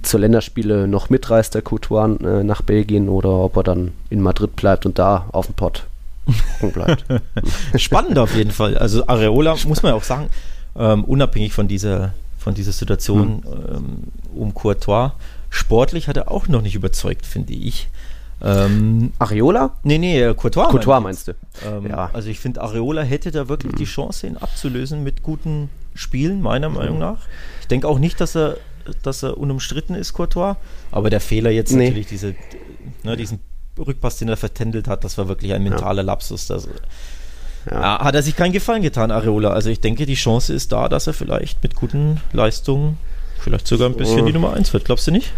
zur Länderspiele noch mitreist, der Couture, äh, nach Belgien oder ob er dann in Madrid bleibt und da auf dem Pott bleibt. <laughs> Spannend auf jeden Fall. Also Areola, muss man ja auch sagen, ähm, unabhängig von dieser, von dieser Situation hm. ähm, um Courtois, sportlich hat er auch noch nicht überzeugt, finde ich. Ähm, Areola? Nee, nee, äh, Courtois. Courtois meinst du? Ähm, ja. Also ich finde, Areola hätte da wirklich mhm. die Chance, ihn abzulösen mit guten Spielen, meiner mhm. Meinung nach. Ich denke auch nicht, dass er, dass er unumstritten ist, Courtois. Aber der Fehler jetzt nee. natürlich, diese, ne, diesen Rückpass, den er vertändelt hat, das war wirklich ein mentaler ja. Lapsus. Das, ja. Hat er sich keinen Gefallen getan, Areola. Also ich denke, die Chance ist da, dass er vielleicht mit guten Leistungen vielleicht sogar ein bisschen oh. die Nummer 1 wird. Glaubst du nicht?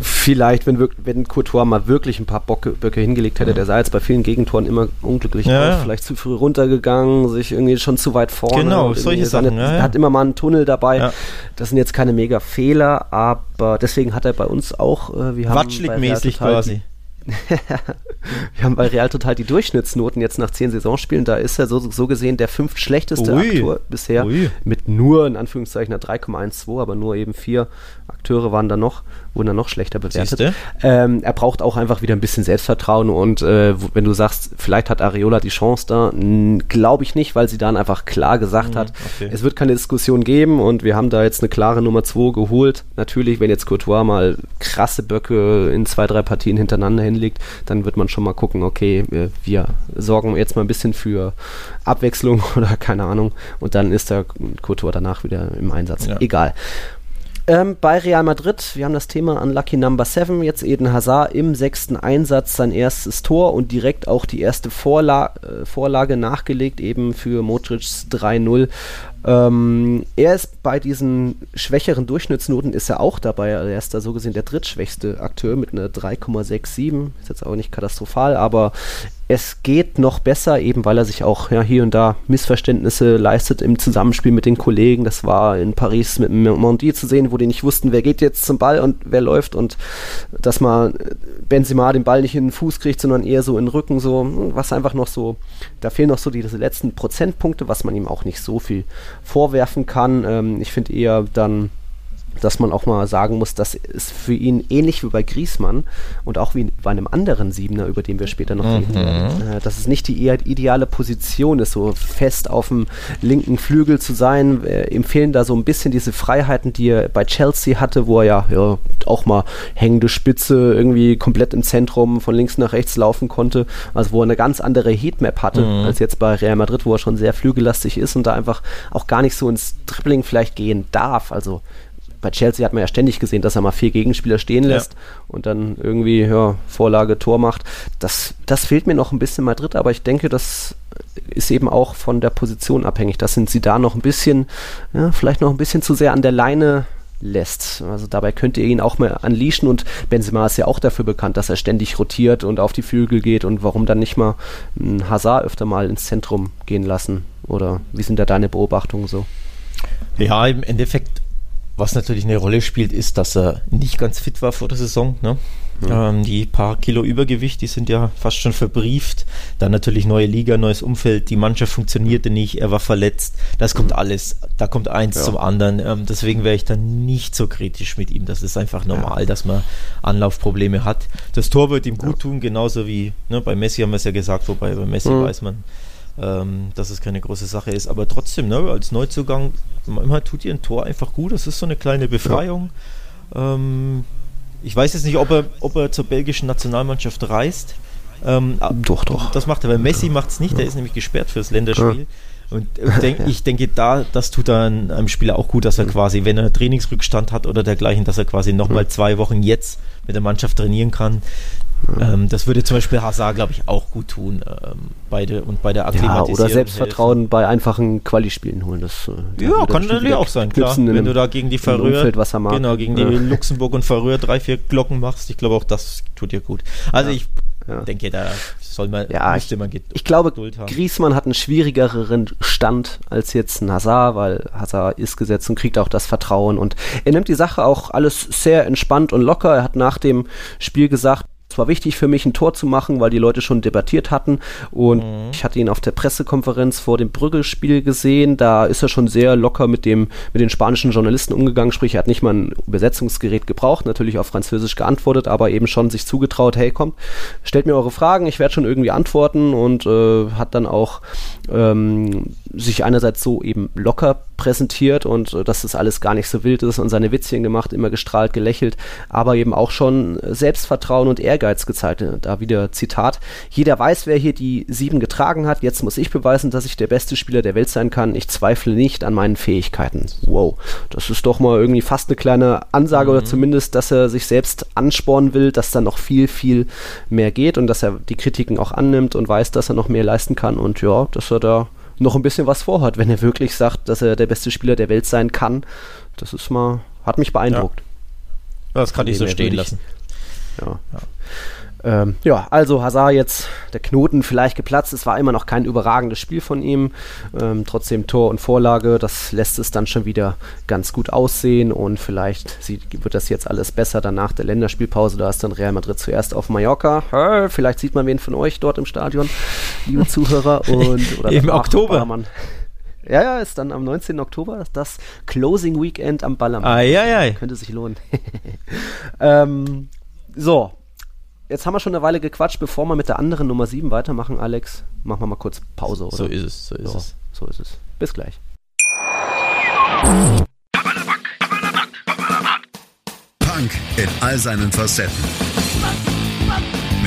Vielleicht, wenn, wenn Courtois mal wirklich ein paar Bocke, Böcke hingelegt hätte, ja. der sei jetzt bei vielen Gegentoren immer unglücklich ja, ja. vielleicht zu früh runtergegangen, sich irgendwie schon zu weit vorne. Genau, solche Sachen. Er hat immer mal einen Tunnel dabei. Das sind jetzt keine mega Fehler, aber deswegen hat er bei uns auch, äh, wir haben Watschlig-mäßig quasi. <laughs> wir haben bei Real total die Durchschnittsnoten jetzt nach zehn Saisonspielen. Da ist er so, so gesehen der fünftschlechteste Ui. Aktor bisher Ui. mit nur in Anführungszeichen 3,12, aber nur eben vier Akteure waren da noch, wurden dann noch schlechter bewertet. Ähm, er braucht auch einfach wieder ein bisschen Selbstvertrauen und äh, wenn du sagst, vielleicht hat Areola die Chance da, glaube ich nicht, weil sie dann einfach klar gesagt mhm, hat, okay. es wird keine Diskussion geben und wir haben da jetzt eine klare Nummer 2 geholt. Natürlich, wenn jetzt Courtois mal krasse Böcke in zwei, drei Partien hintereinander hinlegt, dann wird man schon mal gucken, okay, wir, wir sorgen jetzt mal ein bisschen für Abwechslung <laughs> oder keine Ahnung und dann ist der Courtois danach wieder im Einsatz. Ja. Egal. Ähm, bei Real Madrid, wir haben das Thema Unlucky Number 7, jetzt Eden Hazard im sechsten Einsatz sein erstes Tor und direkt auch die erste Vorla äh, Vorlage nachgelegt, eben für Modric's 3-0. Ähm, er ist bei diesen schwächeren Durchschnittsnoten ist er auch dabei. Er ist da so gesehen der drittschwächste Akteur mit einer 3,67. Ist jetzt auch nicht katastrophal, aber es geht noch besser, eben weil er sich auch ja, hier und da Missverständnisse leistet im Zusammenspiel mit den Kollegen. Das war in Paris mit Mondi zu sehen, wo die nicht wussten, wer geht jetzt zum Ball und wer läuft und dass mal Benzema den Ball nicht in den Fuß kriegt, sondern eher so in den Rücken, so was einfach noch so, da fehlen noch so diese letzten Prozentpunkte, was man ihm auch nicht so viel vorwerfen kann. Ähm, ich finde eher dann dass man auch mal sagen muss, dass es für ihn ähnlich wie bei Griesmann und auch wie bei einem anderen Siebener, über den wir später noch reden mhm. werden, äh, dass es nicht die ideale Position ist, so fest auf dem linken Flügel zu sein. Äh, ihm fehlen da so ein bisschen diese Freiheiten, die er bei Chelsea hatte, wo er ja, ja auch mal hängende Spitze irgendwie komplett im Zentrum von links nach rechts laufen konnte, also wo er eine ganz andere Heatmap hatte, mhm. als jetzt bei Real Madrid, wo er schon sehr flügellastig ist und da einfach auch gar nicht so ins Dribbling vielleicht gehen darf. Also bei Chelsea hat man ja ständig gesehen, dass er mal vier Gegenspieler stehen lässt ja. und dann irgendwie ja, Vorlage, Tor macht. Das, das fehlt mir noch ein bisschen Madrid, aber ich denke, das ist eben auch von der Position abhängig. Das sind sie da noch ein bisschen, ja, vielleicht noch ein bisschen zu sehr an der Leine lässt. Also dabei könnt ihr ihn auch mal unleashen und Benzema ist ja auch dafür bekannt, dass er ständig rotiert und auf die Flügel geht und warum dann nicht mal einen Hazard öfter mal ins Zentrum gehen lassen? Oder wie sind da deine Beobachtungen so? Ja, im Endeffekt was natürlich eine Rolle spielt, ist, dass er nicht ganz fit war vor der Saison. Ne? Mhm. Ähm, die paar Kilo Übergewicht, die sind ja fast schon verbrieft. Dann natürlich neue Liga, neues Umfeld. Die Mannschaft funktionierte nicht, er war verletzt. Das kommt mhm. alles, da kommt eins ja. zum anderen. Ähm, deswegen wäre ich dann nicht so kritisch mit ihm. Das ist einfach normal, ja. dass man Anlaufprobleme hat. Das Tor wird ihm gut tun, genauso wie ne, bei Messi haben wir es ja gesagt, wobei bei Messi mhm. weiß man, ähm, dass es keine große Sache ist. Aber trotzdem, ne, als Neuzugang, manchmal tut ihr ein Tor einfach gut. Das ist so eine kleine Befreiung. Ja. Ähm, ich weiß jetzt nicht, ob er, ob er zur belgischen Nationalmannschaft reist. Ähm, doch, doch. Das macht er, weil Messi macht es nicht, ja. der ist nämlich gesperrt fürs Länderspiel. Ja. Und denk, ich denke, da, das tut dann einem Spieler auch gut, dass er quasi, wenn er Trainingsrückstand hat oder dergleichen, dass er quasi nochmal zwei Wochen jetzt mit der Mannschaft trainieren kann. Ähm, das würde zum Beispiel Hazard, glaube ich, auch gut tun. Ähm, beide und bei der Akklimatisierung. Ja, oder Selbstvertrauen helfen. bei einfachen Quali-Spielen holen. Das, äh, ja, kann natürlich auch sein, klar. Wenn du da gegen die Färöer, genau, gegen ja. die Luxemburg und Färöer drei, vier Glocken machst, ich glaube auch das tut dir gut. Also ja. ich ja. denke, da soll man, ja, ich, man Ich glaube, Griesmann hat einen schwierigeren Stand als jetzt ein Hazard, weil Hazard ist gesetzt und kriegt auch das Vertrauen und er nimmt die Sache auch alles sehr entspannt und locker. Er hat nach dem Spiel gesagt, war wichtig für mich, ein Tor zu machen, weil die Leute schon debattiert hatten. Und mhm. ich hatte ihn auf der Pressekonferenz vor dem Brüggelspiel gesehen. Da ist er schon sehr locker mit, dem, mit den spanischen Journalisten umgegangen. Sprich, er hat nicht mal ein Übersetzungsgerät gebraucht, natürlich auf Französisch geantwortet, aber eben schon sich zugetraut, hey, kommt, stellt mir eure Fragen, ich werde schon irgendwie antworten und äh, hat dann auch ähm, sich einerseits so eben locker präsentiert und äh, dass das alles gar nicht so wild ist und seine Witzchen gemacht, immer gestrahlt, gelächelt, aber eben auch schon Selbstvertrauen und Ehrgeiz gezeigt. Da wieder Zitat: Jeder weiß, wer hier die sieben getragen hat. Jetzt muss ich beweisen, dass ich der beste Spieler der Welt sein kann. Ich zweifle nicht an meinen Fähigkeiten. Wow, das ist doch mal irgendwie fast eine kleine Ansage mhm. oder zumindest, dass er sich selbst anspornen will, dass da noch viel, viel mehr geht und dass er die Kritiken auch annimmt und weiß, dass er noch mehr leisten kann und ja, dass er da noch ein bisschen was vorhat, wenn er wirklich sagt, dass er der beste Spieler der Welt sein kann. Das ist mal, hat mich beeindruckt. Ja. Das kann ich so stehen lassen. Ja. ja. Ähm, ja, also Hazard jetzt der Knoten vielleicht geplatzt. Es war immer noch kein überragendes Spiel von ihm. Ähm, trotzdem Tor und Vorlage, das lässt es dann schon wieder ganz gut aussehen und vielleicht sieht, wird das jetzt alles besser danach der Länderspielpause. Da ist dann Real Madrid zuerst auf Mallorca. Hä, vielleicht sieht man wen von euch dort im Stadion, liebe Zuhörer. <laughs> Und, oder Im Oktober. Ja, ja, ist dann am 19. Oktober das Closing Weekend am Ballermann. Ai, ai, ai. Könnte sich lohnen. <laughs> ähm, so, jetzt haben wir schon eine Weile gequatscht, bevor wir mit der anderen Nummer 7 weitermachen, Alex. Machen wir mal kurz Pause, oder? So ist es, so ist so, es. So ist es. Bis gleich. Punk in all seinen Facetten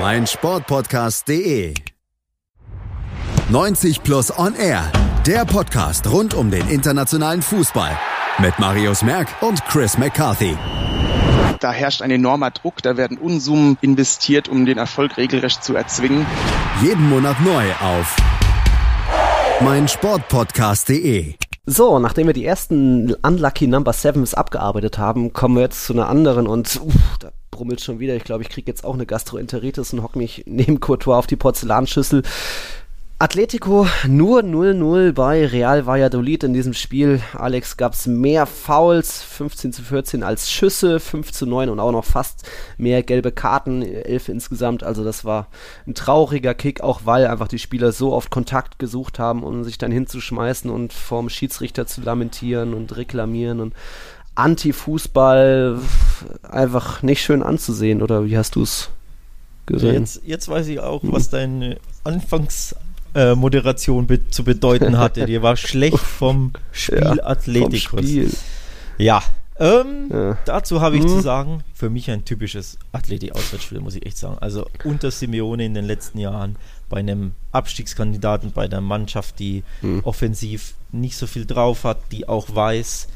mein Sportpodcast.de 90 Plus On Air, der Podcast rund um den internationalen Fußball mit Marius Merck und Chris McCarthy. Da herrscht ein enormer Druck, da werden Unsummen investiert, um den Erfolg regelrecht zu erzwingen. Jeden Monat neu auf mein Sportpodcast.de. So, nachdem wir die ersten Unlucky Number Sevens abgearbeitet haben, kommen wir jetzt zu einer anderen und uff, da brummelt schon wieder. Ich glaube, ich kriege jetzt auch eine Gastroenteritis und hocke mich neben Courtois auf die Porzellanschüssel. Atletico nur 0-0 bei Real Valladolid in diesem Spiel. Alex gab es mehr Fouls, 15 zu 14 als Schüsse, 5 zu 9 und auch noch fast mehr gelbe Karten, 11 insgesamt. Also das war ein trauriger Kick, auch weil einfach die Spieler so oft Kontakt gesucht haben, um sich dann hinzuschmeißen und vorm Schiedsrichter zu lamentieren und reklamieren und Anti-Fußball einfach nicht schön anzusehen, oder wie hast du es gesehen? Jetzt, jetzt weiß ich auch, was deine Anfangsmoderation be zu bedeuten hatte. Dir war schlecht <laughs> vom Spiel ja, Athletikus. Vom Spiel. Ja, ähm, ja. Dazu habe ich hm. zu sagen, für mich ein typisches Athletik-Auswärtsspiel, muss ich echt sagen. Also unter Simeone in den letzten Jahren bei einem Abstiegskandidaten, bei der Mannschaft, die hm. offensiv nicht so viel drauf hat, die auch weiß,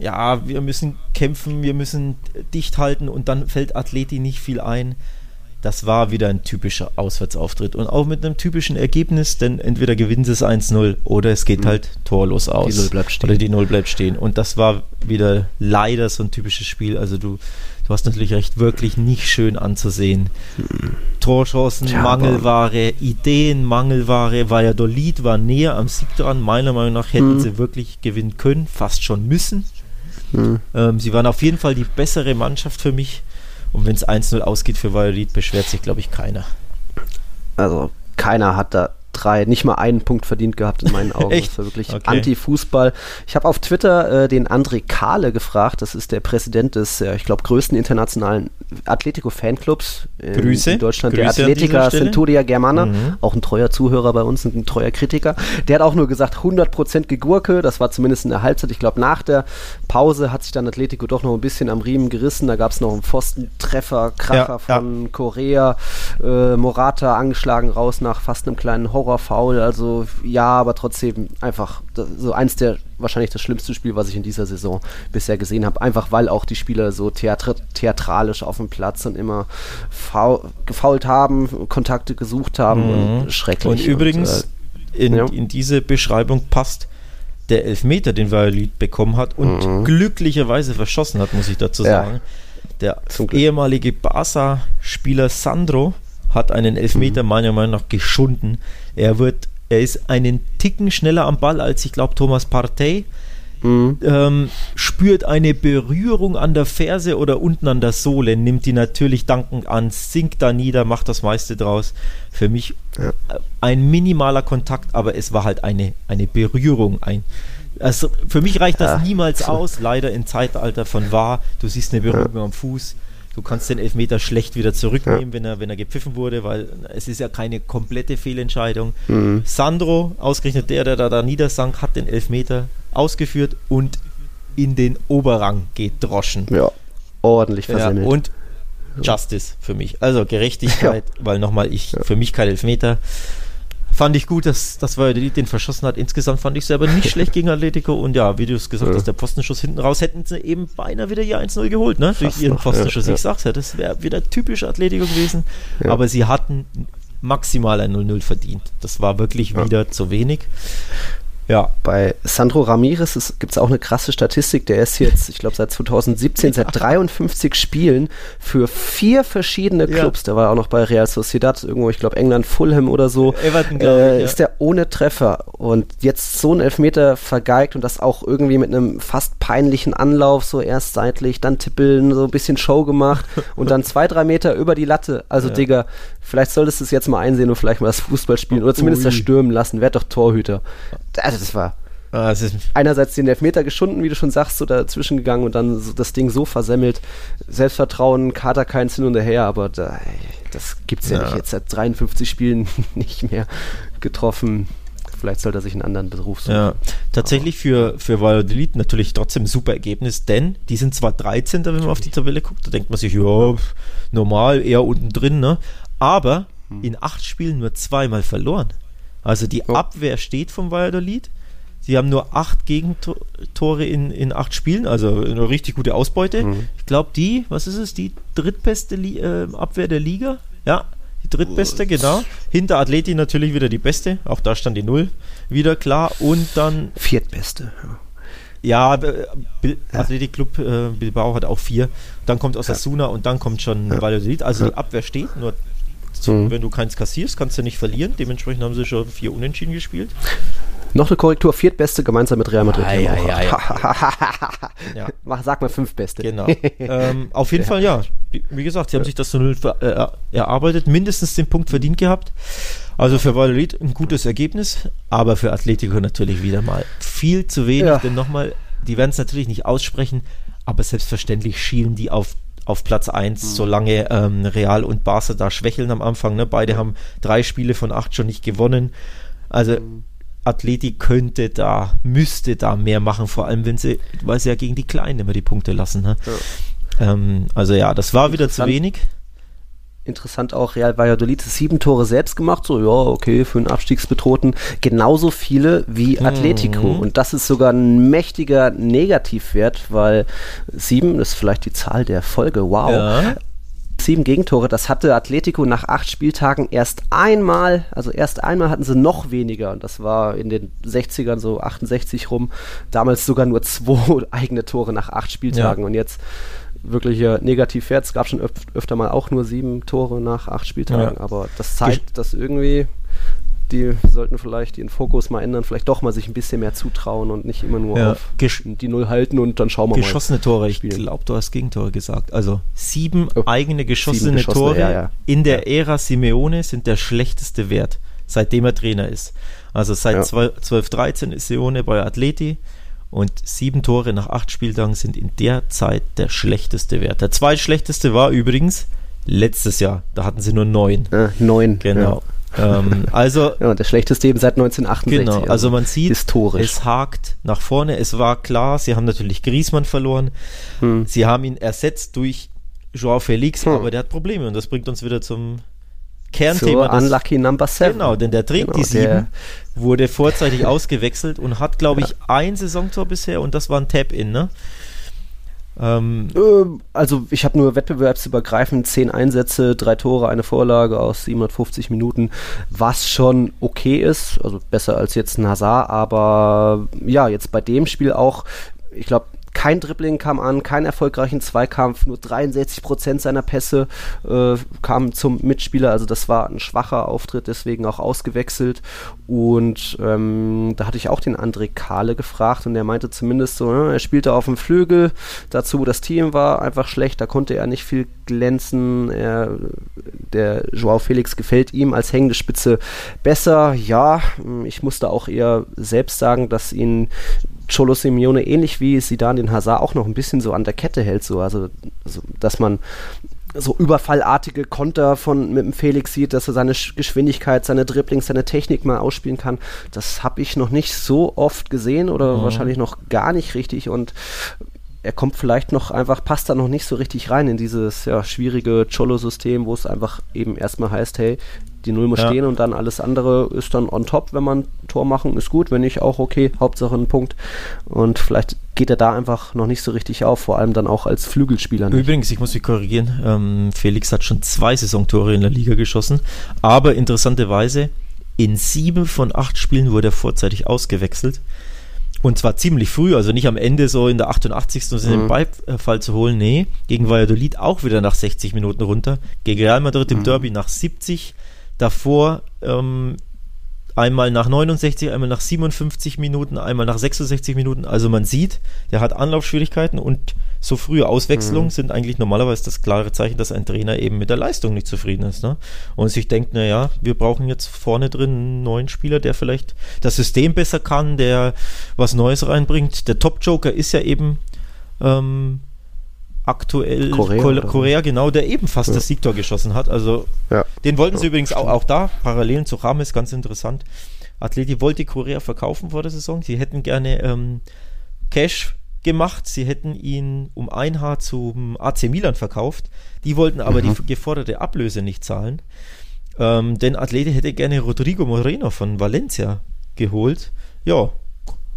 ja, wir müssen kämpfen, wir müssen dicht halten und dann fällt Athleti nicht viel ein. Das war wieder ein typischer Auswärtsauftritt und auch mit einem typischen Ergebnis, denn entweder gewinnen sie es 1-0 oder es geht mhm. halt torlos aus. Die Null bleibt stehen. Oder die Null bleibt stehen. Und das war wieder leider so ein typisches Spiel. Also du, du hast natürlich recht, wirklich nicht schön anzusehen. Mhm. Torchancen, ja, Mangelware, Ideen, Mangelware. Valladolid war näher am Sieg dran. Meiner Meinung nach hätten mhm. sie wirklich gewinnen können, fast schon müssen. Mhm. Ähm, sie waren auf jeden Fall die bessere Mannschaft für mich. Und wenn es 1-0 ausgeht für Valladolid, beschwert sich, glaube ich, keiner. Also keiner hat da drei, nicht mal einen Punkt verdient gehabt in meinen <laughs> Augen. Echt? Das war wirklich okay. Anti-Fußball. Ich habe auf Twitter äh, den André Kahle gefragt, das ist der Präsident des, äh, ich glaube, größten internationalen Atletico-Fanclubs in, Grüße. in Deutschland, Grüße der Atletica Centuria Germana, mhm. auch ein treuer Zuhörer bei uns, ein treuer Kritiker. Der hat auch nur gesagt, 100% Gegurke, das war zumindest in der Halbzeit. Ich glaube, nach der Pause hat sich dann Atletico doch noch ein bisschen am Riemen gerissen. Da gab es noch einen Pfostentreffer, Kracher ja, von ja. Korea, äh, Morata angeschlagen raus nach fast einem kleinen Horror Horrorfoul. Also ja, aber trotzdem einfach so eins der wahrscheinlich das schlimmste Spiel, was ich in dieser Saison bisher gesehen habe. Einfach weil auch die Spieler so theatr theatralisch auf dem Platz und immer gefault haben, Kontakte gesucht haben mhm. und schrecklich. Und übrigens, und, äh, in, ja. in diese Beschreibung passt der Elfmeter, den Valladolid bekommen hat und mhm. glücklicherweise verschossen hat, muss ich dazu sagen. Ja. Der ehemalige Barca-Spieler Sandro hat einen Elfmeter mhm. meiner Meinung nach geschunden. Er wird, er ist einen Ticken schneller am Ball als ich glaube Thomas Partey. Mhm. Ähm, spürt eine Berührung an der Ferse oder unten an der Sohle, nimmt die natürlich dankend an, sinkt da nieder, macht das meiste draus. Für mich ja. ein minimaler Kontakt, aber es war halt eine, eine Berührung, ein, also für mich reicht das ja. niemals aus, leider im Zeitalter von wahr. Du siehst eine Berührung ja. am Fuß. Du kannst den Elfmeter schlecht wieder zurücknehmen, ja. wenn, er, wenn er gepfiffen wurde, weil es ist ja keine komplette Fehlentscheidung. Mhm. Sandro, ausgerechnet der, der da, da niedersank, hat den Elfmeter ausgeführt und in den Oberrang gedroschen. Ja, ordentlich versemmelt. Ja, und Justice für mich. Also Gerechtigkeit, weil nochmal, ich für mich kein Elfmeter. Fand ich gut, dass, dass Valladolid den verschossen hat. Insgesamt fand ich es aber nicht <laughs> schlecht gegen Atletico. Und ja, wie du es gesagt ja. hast, der Postenschuss hinten raus hätten sie eben beinahe wieder hier 1-0 geholt, ne? Durch ihren Postenschuss. Ja, ich sag's ja, das wäre wieder typisch Atletico gewesen. Aber sie hatten maximal ein 0-0 verdient. Das war wirklich wieder zu wenig. Ja. Bei Sandro Ramirez gibt es auch eine krasse Statistik. Der ist jetzt, ich glaube, seit 2017, seit <laughs> 53 Spielen für vier verschiedene Clubs. Ja. Der war auch noch bei Real Sociedad, irgendwo, ich glaube, England, Fulham oder so. Everton, äh, ich, Ist der ohne Treffer. Und jetzt so ein Elfmeter vergeigt und das auch irgendwie mit einem fast peinlichen Anlauf, so erst seitlich, dann tippeln, so ein bisschen Show gemacht <laughs> und dann zwei, drei Meter über die Latte. Also, ja. Digga, vielleicht solltest du es jetzt mal einsehen und vielleicht mal das Fußball spielen oder zumindest das stürmen lassen. Werd doch Torhüter. Also das war ah, das einerseits den Elfmeter geschunden, wie du schon sagst, so dazwischen gegangen und dann so das Ding so versemmelt. Selbstvertrauen, Kater keins hin und her, aber da, das gibt's ja, ja nicht. Jetzt seit 53 Spielen <laughs> nicht mehr getroffen. Vielleicht sollte er sich einen anderen Beruf suchen. Ja, tatsächlich für, für Valladolid natürlich trotzdem ein super Ergebnis, denn die sind zwar 13. wenn man auf die Tabelle guckt, da denkt man sich, ja, normal, eher unten drin, ne? Aber hm. in acht Spielen nur zweimal verloren. Also die oh. Abwehr steht vom Valladolid. Sie haben nur acht Gegentore in, in acht Spielen, also eine richtig gute Ausbeute. Mhm. Ich glaube, die, was ist es, die drittbeste Li äh, Abwehr der Liga? Ja, die drittbeste, Gut. genau. Hinter Atleti natürlich wieder die beste, auch da stand die Null wieder klar. Und dann. Viertbeste, ja. Ja, Athletic Club äh, Bilbao hat auch vier. Dann kommt Osasuna ja. und dann kommt schon ja. Valladolid. Also die Abwehr steht, nur mhm. wenn du keins kassierst, kannst du nicht verlieren. Dementsprechend haben sie schon vier Unentschieden gespielt. Noch eine Korrektur, viertbeste gemeinsam mit Real Madrid. Ah, ja, ja, <laughs> ja. Mach, sag mal fünf beste. Genau. <laughs> ähm, auf jeden Fall, ja. Wie, gesagt, sie haben sich das so äh, erarbeitet, mindestens den Punkt verdient gehabt. Also für Valladolid ein gutes Ergebnis, aber für Atletico natürlich wieder mal viel zu wenig, ja. denn nochmal, die werden es natürlich nicht aussprechen, aber selbstverständlich schielen die auf auf Platz 1, mhm. solange ähm, Real und Barca da schwächeln am Anfang. Ne? Beide haben drei Spiele von acht schon nicht gewonnen. Also mhm. Atleti könnte da, müsste da mehr machen, vor allem wenn sie, weil sie ja gegen die Kleinen immer die Punkte lassen. Ne? Ja. Ähm, also ja, das war wieder zu wenig. Interessant auch, Real Valladolid sieben Tore selbst gemacht, so ja, okay, für einen Abstiegsbedrohten. Genauso viele wie Atletico. Mhm. Und das ist sogar ein mächtiger Negativwert, weil sieben ist vielleicht die Zahl der Folge, wow. Ja. Sieben Gegentore, das hatte Atletico nach acht Spieltagen erst einmal, also erst einmal hatten sie noch weniger und das war in den 60ern so 68 rum, damals sogar nur zwei <laughs> eigene Tore nach acht Spieltagen ja. und jetzt wirklich negativ wert. Es gab schon öf öfter mal auch nur sieben Tore nach acht Spieltagen, ja. aber das zeigt, dass irgendwie die sollten vielleicht den Fokus mal ändern, vielleicht doch mal sich ein bisschen mehr zutrauen und nicht immer nur ja. auf Gesch die Null halten und dann schauen wir geschossene mal. Geschossene Tore, ich glaube, du hast Gegentore gesagt. Also sieben oh, eigene geschossene, sieben geschossene Tore ja, ja. in der Ära Simeone sind der schlechteste Wert, seitdem er Trainer ist. Also seit 12, 13 ist Simeone bei Atleti und sieben Tore nach acht Spieltagen sind in der Zeit der schlechteste Wert. Der zweitschlechteste war übrigens letztes Jahr. Da hatten sie nur neun. Äh, neun. Genau. Ja. Ähm, also <laughs> ja, der schlechteste eben seit 1968. Genau, also, also man sieht, historisch. es hakt nach vorne. Es war klar, sie haben natürlich Griesmann verloren. Hm. Sie haben ihn ersetzt durch Joao Felix, hm. aber der hat Probleme und das bringt uns wieder zum Kernthema. So unlucky Number 7. Genau, denn der trägt genau, die 7, wurde vorzeitig <laughs> ausgewechselt und hat, glaube ich, ja. ein Saisontor bisher und das war ein Tap-In, ne? Ähm, ähm, also ich habe nur wettbewerbsübergreifend zehn Einsätze, drei Tore, eine Vorlage aus 750 Minuten, was schon okay ist, also besser als jetzt ein Hazard, aber ja, jetzt bei dem Spiel auch, ich glaube, kein Dribbling kam an, kein erfolgreichen Zweikampf, nur 63 Prozent seiner Pässe äh, kamen zum Mitspieler. Also das war ein schwacher Auftritt, deswegen auch ausgewechselt. Und ähm, da hatte ich auch den André Kahle gefragt und der meinte zumindest so, ne, er spielte auf dem Flügel. Dazu das Team war einfach schlecht, da konnte er nicht viel glänzen. Er, der Joao Felix gefällt ihm als hängende Spitze besser. Ja, ich musste auch eher selbst sagen, dass ihn Cholo Simeone ähnlich wie Sidan den Hazard auch noch ein bisschen so an der Kette hält, so also, also dass man so überfallartige Konter von mit dem Felix sieht, dass er seine Geschwindigkeit, seine Dribblings, seine Technik mal ausspielen kann. Das habe ich noch nicht so oft gesehen oder mhm. wahrscheinlich noch gar nicht richtig und er kommt vielleicht noch einfach, passt da noch nicht so richtig rein in dieses ja, schwierige Cholo-System, wo es einfach eben erstmal heißt, hey, die Null muss ja. stehen und dann alles andere ist dann on top, wenn man Tor machen, ist gut, wenn nicht auch okay, Hauptsache ein Punkt. Und vielleicht geht er da einfach noch nicht so richtig auf, vor allem dann auch als Flügelspieler. Nicht. Übrigens, ich muss mich korrigieren, ähm, Felix hat schon zwei Saisontore in der Liga geschossen, aber interessanterweise in sieben von acht Spielen wurde er vorzeitig ausgewechselt. Und zwar ziemlich früh, also nicht am Ende so in der 88. um mhm. den Beifall zu holen. Nee, gegen Valladolid auch wieder nach 60 Minuten runter. Gegen Real Madrid im mhm. Derby nach 70 davor ähm, einmal nach 69, einmal nach 57 Minuten, einmal nach 66 Minuten. Also man sieht, der hat Anlaufschwierigkeiten und so frühe Auswechslungen mhm. sind eigentlich normalerweise das klare Zeichen, dass ein Trainer eben mit der Leistung nicht zufrieden ist. Ne? Und sich denkt, naja, wir brauchen jetzt vorne drin einen neuen Spieler, der vielleicht das System besser kann, der was Neues reinbringt. Der Top-Joker ist ja eben ähm, aktuell Korea, Korea, Korea genau, der ebenfalls ja. das Siegtor geschossen hat. Also ja. den wollten sie ja, übrigens auch, auch da, Parallelen zu Rames, ganz interessant. Atleti wollte Korea verkaufen vor der Saison. Sie hätten gerne ähm, Cash gemacht. Sie hätten ihn um ein Haar zum AC Milan verkauft. Die wollten aber mhm. die geforderte Ablöse nicht zahlen. Ähm, denn Atleti hätte gerne Rodrigo Moreno von Valencia geholt. Ja,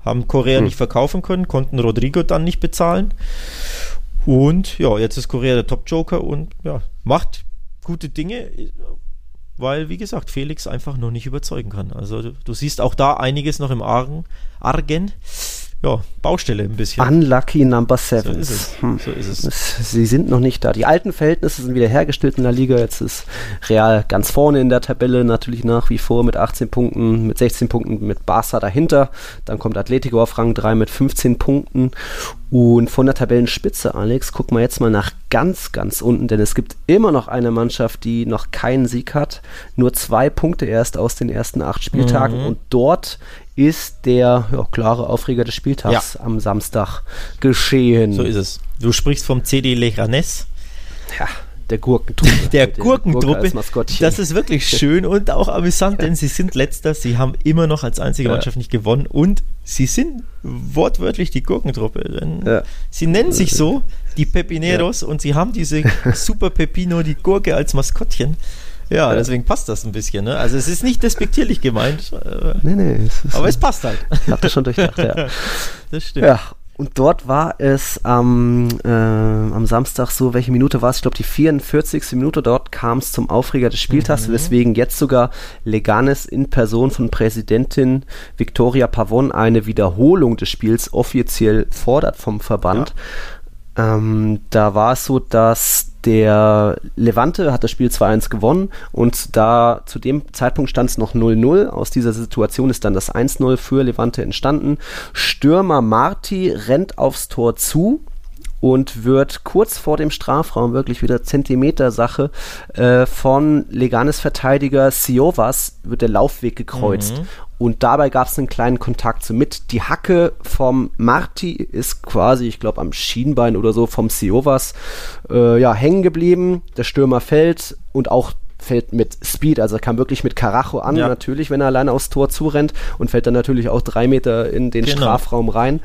haben Korea mhm. nicht verkaufen können, konnten Rodrigo dann nicht bezahlen. Und ja, jetzt ist Korea der Top-Joker und ja, macht gute Dinge, weil, wie gesagt, Felix einfach noch nicht überzeugen kann. Also du, du siehst auch da einiges noch im Argen. Argen ja, Baustelle ein bisschen. Unlucky Number 7. So ist es. Hm. So ist es. Sie sind noch nicht da. Die alten Verhältnisse sind wieder hergestellt in der Liga. Jetzt ist Real ganz vorne in der Tabelle, natürlich nach wie vor mit 18 Punkten, mit 16 Punkten mit Barca dahinter. Dann kommt Atletico auf Rang 3 mit 15 Punkten. Und von der Tabellenspitze, Alex, gucken wir jetzt mal nach ganz, ganz unten, denn es gibt immer noch eine Mannschaft, die noch keinen Sieg hat. Nur zwei Punkte erst aus den ersten acht Spieltagen. Mhm. Und dort ist der ja, klare Aufreger des Spieltags ja. am Samstag geschehen. So ist es. Du sprichst vom CD Leganes. Ja, der Gurkentruppe. <laughs> Der Gurkentruppe. Gurke das ist wirklich <laughs> schön und auch amüsant, denn sie sind letzter. Sie haben immer noch als einzige Mannschaft nicht gewonnen und sie sind wortwörtlich die Gurkentruppe. Ja. Sie nennen sich so, die Pepineros, ja. und sie haben diese Super Pepino, die Gurke als Maskottchen. Ja, deswegen passt das ein bisschen. Ne? Also es ist nicht despektierlich <laughs> gemeint. Äh, nee, nee. Es aber es passt halt. Ich hab das schon durchdacht, ja. <laughs> Das stimmt. Ja, und dort war es am, äh, am Samstag so, welche Minute war es? Ich glaube, die 44. Minute. Dort kam es zum Aufreger des Spieltags, mhm. weswegen jetzt sogar Leganes in Person von Präsidentin Victoria Pavon eine Wiederholung des Spiels offiziell fordert vom Verband. Ja. Ähm, da war es so, dass der Levante hat das Spiel 2-1 gewonnen und da zu dem Zeitpunkt stand es noch 0-0. Aus dieser Situation ist dann das 1-0 für Levante entstanden. Stürmer Marti rennt aufs Tor zu und wird kurz vor dem Strafraum wirklich wieder Zentimeter-Sache äh, von Leganes Verteidiger Siovas wird der Laufweg gekreuzt. Mhm. Und dabei gab es einen kleinen Kontakt so mit. Die Hacke vom Marti ist quasi, ich glaube, am Schienbein oder so vom Siovas äh, ja, hängen geblieben. Der Stürmer fällt und auch fällt mit Speed, also er kam wirklich mit Karacho an, ja. natürlich, wenn er alleine aufs Tor zurennt und fällt dann natürlich auch drei Meter in den genau. Strafraum rein.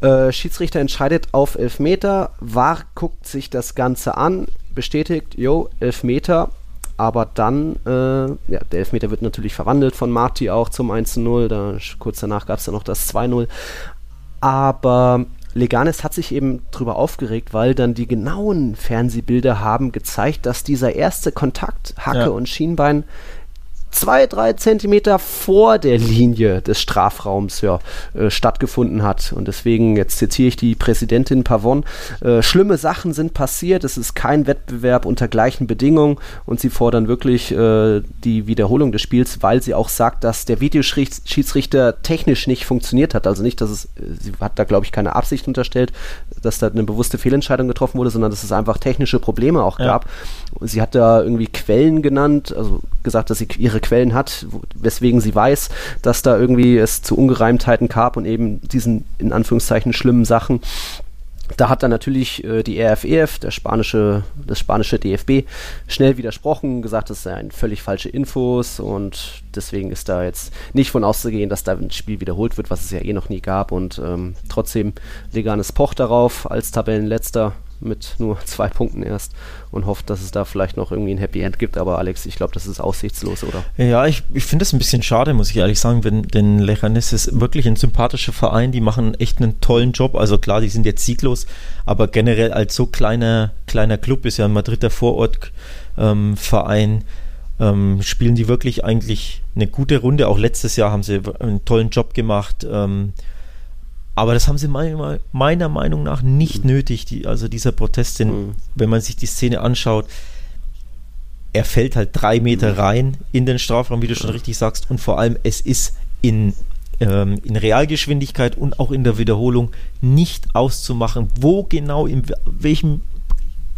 Äh, Schiedsrichter entscheidet auf Elfmeter. VAR guckt sich das Ganze an, bestätigt, jo, Elfmeter. aber dann, äh, ja, der Elfmeter wird natürlich verwandelt von Marti auch zum 1-0. Da, kurz danach gab es dann noch das 2-0. Aber Leganes hat sich eben darüber aufgeregt, weil dann die genauen Fernsehbilder haben gezeigt, dass dieser erste Kontakt, Hacke ja. und Schienbein, zwei, drei Zentimeter vor der Linie des Strafraums ja, äh, stattgefunden hat. Und deswegen, jetzt zitiere ich die Präsidentin Pavon, äh, schlimme Sachen sind passiert, es ist kein Wettbewerb unter gleichen Bedingungen und sie fordern wirklich äh, die Wiederholung des Spiels, weil sie auch sagt, dass der Videoschiedsrichter technisch nicht funktioniert hat. Also nicht, dass es, sie hat da glaube ich keine Absicht unterstellt, dass da eine bewusste Fehlentscheidung getroffen wurde, sondern dass es einfach technische Probleme auch gab. Ja. Sie hat da irgendwie Quellen genannt, also gesagt, dass sie ihre Quellen hat, weswegen sie weiß, dass da irgendwie es zu Ungereimtheiten gab und eben diesen in Anführungszeichen schlimmen Sachen. Da hat dann natürlich äh, die RFEF, e der spanische, das spanische DFB, schnell widersprochen, gesagt, das seien völlig falsche Infos und deswegen ist da jetzt nicht von auszugehen, dass da ein Spiel wiederholt wird, was es ja eh noch nie gab und ähm, trotzdem Leganes pocht darauf als Tabellenletzter mit nur <laughs> zwei Punkten erst und hofft, dass es da vielleicht noch irgendwie ein Happy End gibt. Aber Alex, ich glaube, das ist aussichtslos, oder? Ja, ich, ich finde es ein bisschen schade, muss ich ehrlich sagen, wenn, denn Lechanes ist wirklich ein sympathischer Verein. Die machen echt einen tollen Job. Also klar, die sind jetzt sieglos, aber generell als so kleiner, kleiner Club ist ja ein Madrider Vorortverein. Ähm, ähm, spielen die wirklich eigentlich eine gute Runde. Auch letztes Jahr haben sie einen tollen Job gemacht. Ähm, aber das haben sie meiner, meiner Meinung nach nicht mhm. nötig, die, also dieser Protest, denn, mhm. wenn man sich die Szene anschaut, er fällt halt drei Meter mhm. rein in den Strafraum, wie du schon richtig sagst, und vor allem es ist in, ähm, in Realgeschwindigkeit und auch in der Wiederholung nicht auszumachen, wo genau, in welchem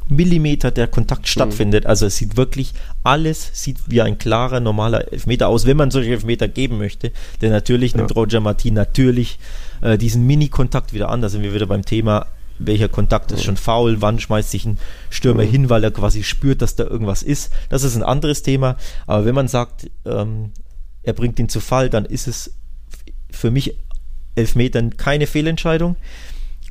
Millimeter der Kontakt stattfindet. Also es sieht wirklich, alles sieht wie ein klarer, normaler Elfmeter aus, wenn man solche Elfmeter geben möchte. Denn natürlich ja. nimmt Roger Martin natürlich äh, diesen Mini-Kontakt wieder an. Da sind wir wieder beim Thema, welcher Kontakt ist schon faul, wann schmeißt sich ein Stürmer hin, weil er quasi spürt, dass da irgendwas ist. Das ist ein anderes Thema. Aber wenn man sagt, ähm, er bringt ihn zu Fall, dann ist es für mich Elfmetern keine Fehlentscheidung.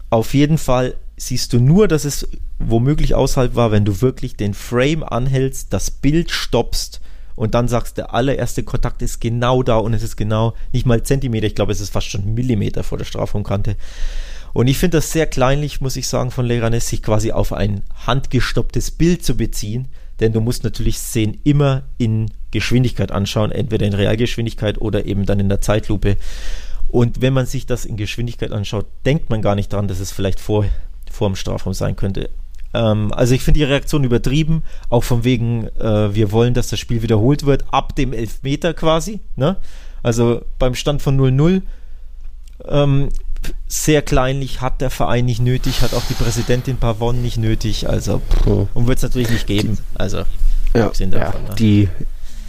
Auf jeden Fall siehst du nur, dass es womöglich außerhalb war, wenn du wirklich den Frame anhältst, das Bild stoppst und dann sagst, der allererste Kontakt ist genau da und es ist genau nicht mal Zentimeter, ich glaube, es ist fast schon Millimeter vor der Strafraumkante. Und ich finde das sehr kleinlich, muss ich sagen, von Leranes, sich quasi auf ein handgestopptes Bild zu beziehen, denn du musst natürlich Szenen immer in Geschwindigkeit anschauen, entweder in Realgeschwindigkeit oder eben dann in der Zeitlupe. Und wenn man sich das in Geschwindigkeit anschaut, denkt man gar nicht dran, dass es vielleicht vor, vor dem Strafraum sein könnte. Ähm, also ich finde die Reaktion übertrieben, auch von wegen, äh, wir wollen, dass das Spiel wiederholt wird, ab dem Elfmeter quasi. Ne? Also beim Stand von 0-0. Ähm, sehr kleinlich hat der Verein nicht nötig, hat auch die Präsidentin Pavon nicht nötig, also und wird es natürlich nicht geben. Also ja, davon, ja, ne? die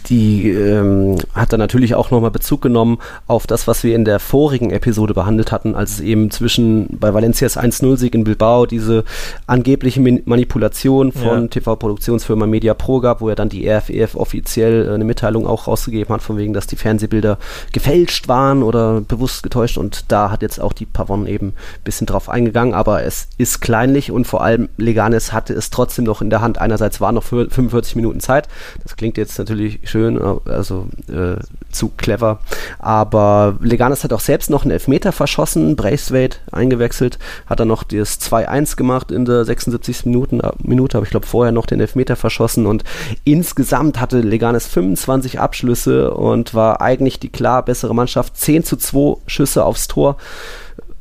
die ähm, hat dann natürlich auch nochmal Bezug genommen auf das, was wir in der vorigen Episode behandelt hatten, als es eben zwischen bei Valencias 1-0-Sieg in Bilbao diese angebliche Manipulation von ja. TV-Produktionsfirma Media Pro gab, wo er dann die RFEF e offiziell äh, eine Mitteilung auch rausgegeben hat, von wegen, dass die Fernsehbilder gefälscht waren oder bewusst getäuscht und da hat jetzt auch die Pavon eben ein bisschen drauf eingegangen, aber es ist kleinlich und vor allem Leganes hatte es trotzdem noch in der Hand. Einerseits waren noch 45 Minuten Zeit, das klingt jetzt natürlich schön, also äh, zu clever. Aber Leganes hat auch selbst noch einen Elfmeter verschossen, Braithwaite eingewechselt, hat dann noch das 2-1 gemacht in der 76. Minuten, äh, Minute, aber ich glaube vorher noch den Elfmeter verschossen und insgesamt hatte Leganes 25 Abschlüsse und war eigentlich die klar bessere Mannschaft. 10 zu 2 Schüsse aufs Tor.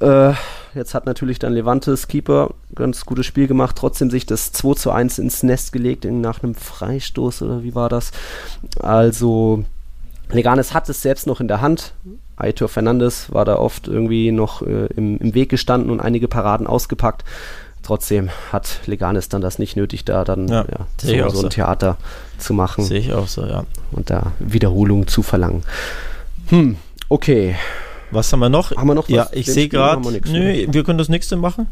Äh, Jetzt hat natürlich dann Levantes Keeper ganz gutes Spiel gemacht, trotzdem sich das 2 zu 1 ins Nest gelegt nach einem Freistoß oder wie war das? Also Leganes hat es selbst noch in der Hand. Aitor Fernandes war da oft irgendwie noch äh, im, im, Weg gestanden und einige Paraden ausgepackt. Trotzdem hat Leganes dann das nicht nötig, da dann ja, ja so, so, ein Theater zu machen. Sehe ich auch so, ja. Und da Wiederholungen zu verlangen. Hm, okay. Was haben wir noch? Haben wir noch was? Ja, ich sehe gerade. Nö, wir können das nächste machen.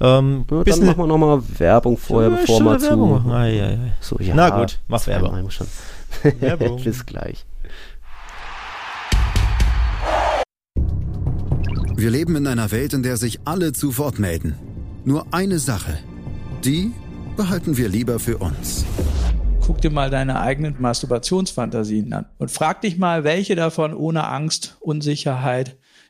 Ähm, ja, dann machen wir nochmal Werbung vorher, ja, bevor wir zu. Werbung machen. Ah, ja, ja. So, ja, Na gut, mach Werbung. Schon. Werbung. <laughs> Bis gleich. Wir leben in einer Welt, in der sich alle zu Wort melden. Nur eine Sache. Die behalten wir lieber für uns. guck dir mal deine eigenen Masturbationsfantasien an und frag dich mal, welche davon ohne Angst, Unsicherheit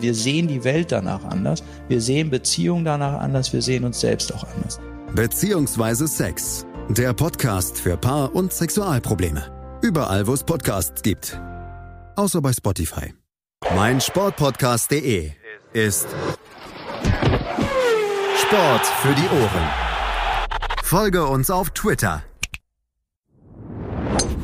Wir sehen die Welt danach anders, wir sehen Beziehungen danach anders, wir sehen uns selbst auch anders. Beziehungsweise Sex der Podcast für Paar- und Sexualprobleme. Überall, wo es Podcasts gibt. Außer bei Spotify. Mein Sportpodcast.de ist Sport für die Ohren. Folge uns auf Twitter.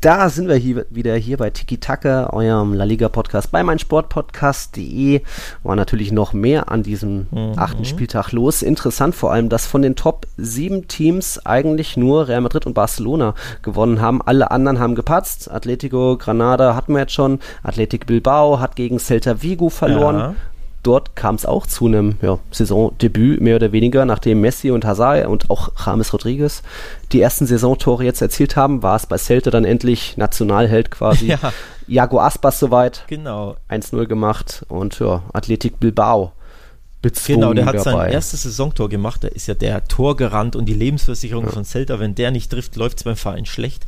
Da sind wir hier wieder hier bei Tiki Taka, eurem La Liga Podcast bei meinsportpodcast.de. War natürlich noch mehr an diesem mhm. achten Spieltag los. Interessant vor allem, dass von den Top sieben Teams eigentlich nur Real Madrid und Barcelona gewonnen haben. Alle anderen haben gepatzt. Atletico Granada hatten wir jetzt schon. Athletic Bilbao hat gegen Celta Vigo verloren. Ja dort kam es auch zu einem ja, Saisondebüt, mehr oder weniger, nachdem Messi und Hazard und auch James Rodriguez die ersten Saisontore jetzt erzielt haben, war es bei Celta dann endlich Nationalheld quasi. <laughs> Ja. Iago Aspas soweit. Genau. 1-0 gemacht und ja, Athletic Bilbao. Genau, der hat dabei. sein erstes Saisontor gemacht. Da ist ja der Tor gerannt und die Lebensversicherung ja. von Celta. Wenn der nicht trifft, läuft es beim Verein schlecht.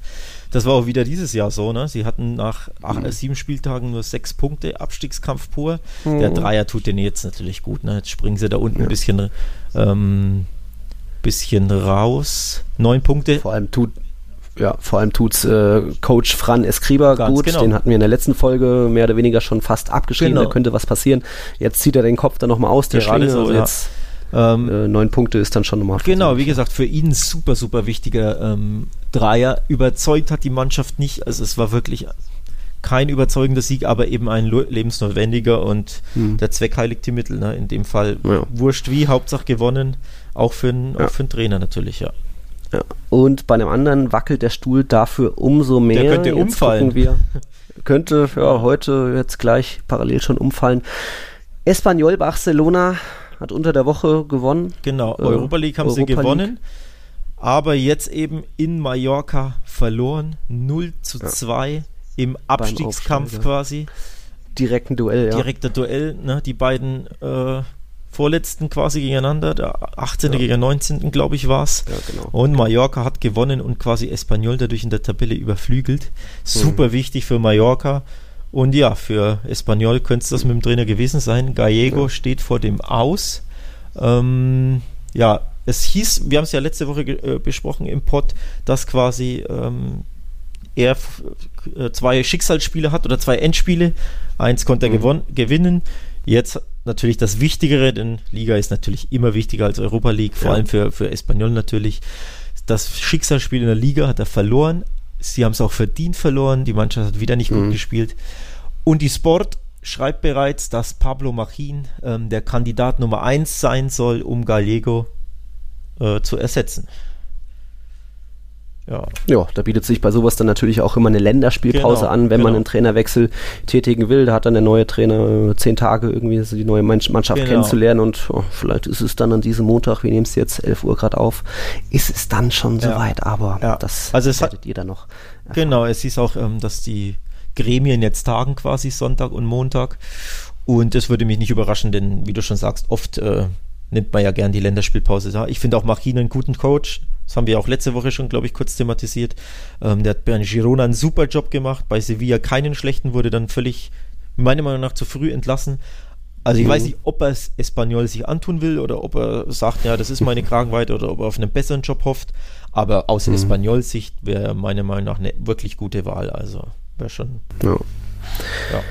Das war auch wieder dieses Jahr so, ne? Sie hatten nach acht, mhm. sieben Spieltagen nur sechs Punkte, Abstiegskampf pur. Mhm. Der Dreier tut denen jetzt natürlich gut, ne? Jetzt springen sie da unten ja. ein bisschen, ähm, bisschen raus. Neun Punkte. Vor allem tut, ja, vor allem tut's äh, Coach Fran Escriba Ganz gut. Genau. Den hatten wir in der letzten Folge mehr oder weniger schon fast abgeschrieben. Genau. Da könnte was passieren. Jetzt zieht er den Kopf dann nochmal aus der Schlinge. So, also ja. jetzt ähm, äh, neun Punkte ist dann schon nochmal. Genau, wie gesagt, für ihn super, super wichtiger ähm, Dreier. Überzeugt hat die Mannschaft nicht. Also es war wirklich kein überzeugender Sieg, aber eben ein lebensnotwendiger und hm. der Zweck heiligt die Mittel. Ne? In dem Fall ja. wurscht wie, Hauptsache gewonnen. Auch für, einen, ja. auch für einen Trainer natürlich, ja. Ja. Und bei einem anderen wackelt der Stuhl dafür umso mehr. Der könnte jetzt umfallen. Wir, <laughs> könnte ja, heute jetzt gleich parallel schon umfallen. Espanyol Barcelona hat unter der Woche gewonnen. Genau, äh, Europa League haben Europa sie gewonnen. League. Aber jetzt eben in Mallorca verloren. 0 zu 2 ja. im Abstiegskampf quasi. Direkten Duell, ja. Direkter Duell, ne? Die beiden äh, Vorletzten quasi gegeneinander. Der 18. Ja. gegen 19. glaube ich war es. Ja, genau. Und Mallorca hat gewonnen und quasi Espanyol dadurch in der Tabelle überflügelt. Super mhm. wichtig für Mallorca. Und ja, für Espanyol könnte es das mit dem Trainer gewesen sein. Gallego ja. steht vor dem Aus. Ähm, ja, es hieß, wir haben es ja letzte Woche äh, besprochen im Pod, dass quasi ähm, er äh, zwei Schicksalsspiele hat oder zwei Endspiele. Eins konnte er mhm. gewinnen. Jetzt natürlich das Wichtigere, denn Liga ist natürlich immer wichtiger als Europa League, vor ja. allem für, für Espanyol natürlich. Das Schicksalsspiel in der Liga hat er verloren, Sie haben es auch verdient verloren. Die Mannschaft hat wieder nicht mhm. gut gespielt. Und die Sport schreibt bereits, dass Pablo Machin ähm, der Kandidat Nummer 1 sein soll, um Gallego äh, zu ersetzen. Ja. ja, da bietet sich bei sowas dann natürlich auch immer eine Länderspielpause genau, an, wenn genau. man einen Trainerwechsel tätigen will. Da hat dann der neue Trainer äh, zehn Tage irgendwie die neue Mannschaft genau. kennenzulernen und oh, vielleicht ist es dann an diesem Montag, wir nehmen es jetzt 11 Uhr gerade auf, ist es dann schon ja. soweit, aber ja. das also es werdet ihr dann noch. Erfahren. Genau, es ist auch, ähm, dass die Gremien jetzt tagen quasi Sonntag und Montag und das würde mich nicht überraschen, denn wie du schon sagst, oft äh, nimmt man ja gern die Länderspielpause da. Ich finde auch Machin einen guten Coach. Das haben wir auch letzte Woche schon, glaube ich, kurz thematisiert. Ähm, der hat bei Girona einen super Job gemacht, bei Sevilla keinen schlechten, wurde dann völlig, meiner Meinung nach, zu früh entlassen. Also ich mhm. weiß nicht, ob er es Espanyol sich antun will oder ob er sagt, ja, das ist meine Kragenweite oder ob er auf einen besseren Job hofft. Aber aus mhm. Espanyols Sicht wäre meiner Meinung nach eine wirklich gute Wahl. Also wäre schon. Ja. ja.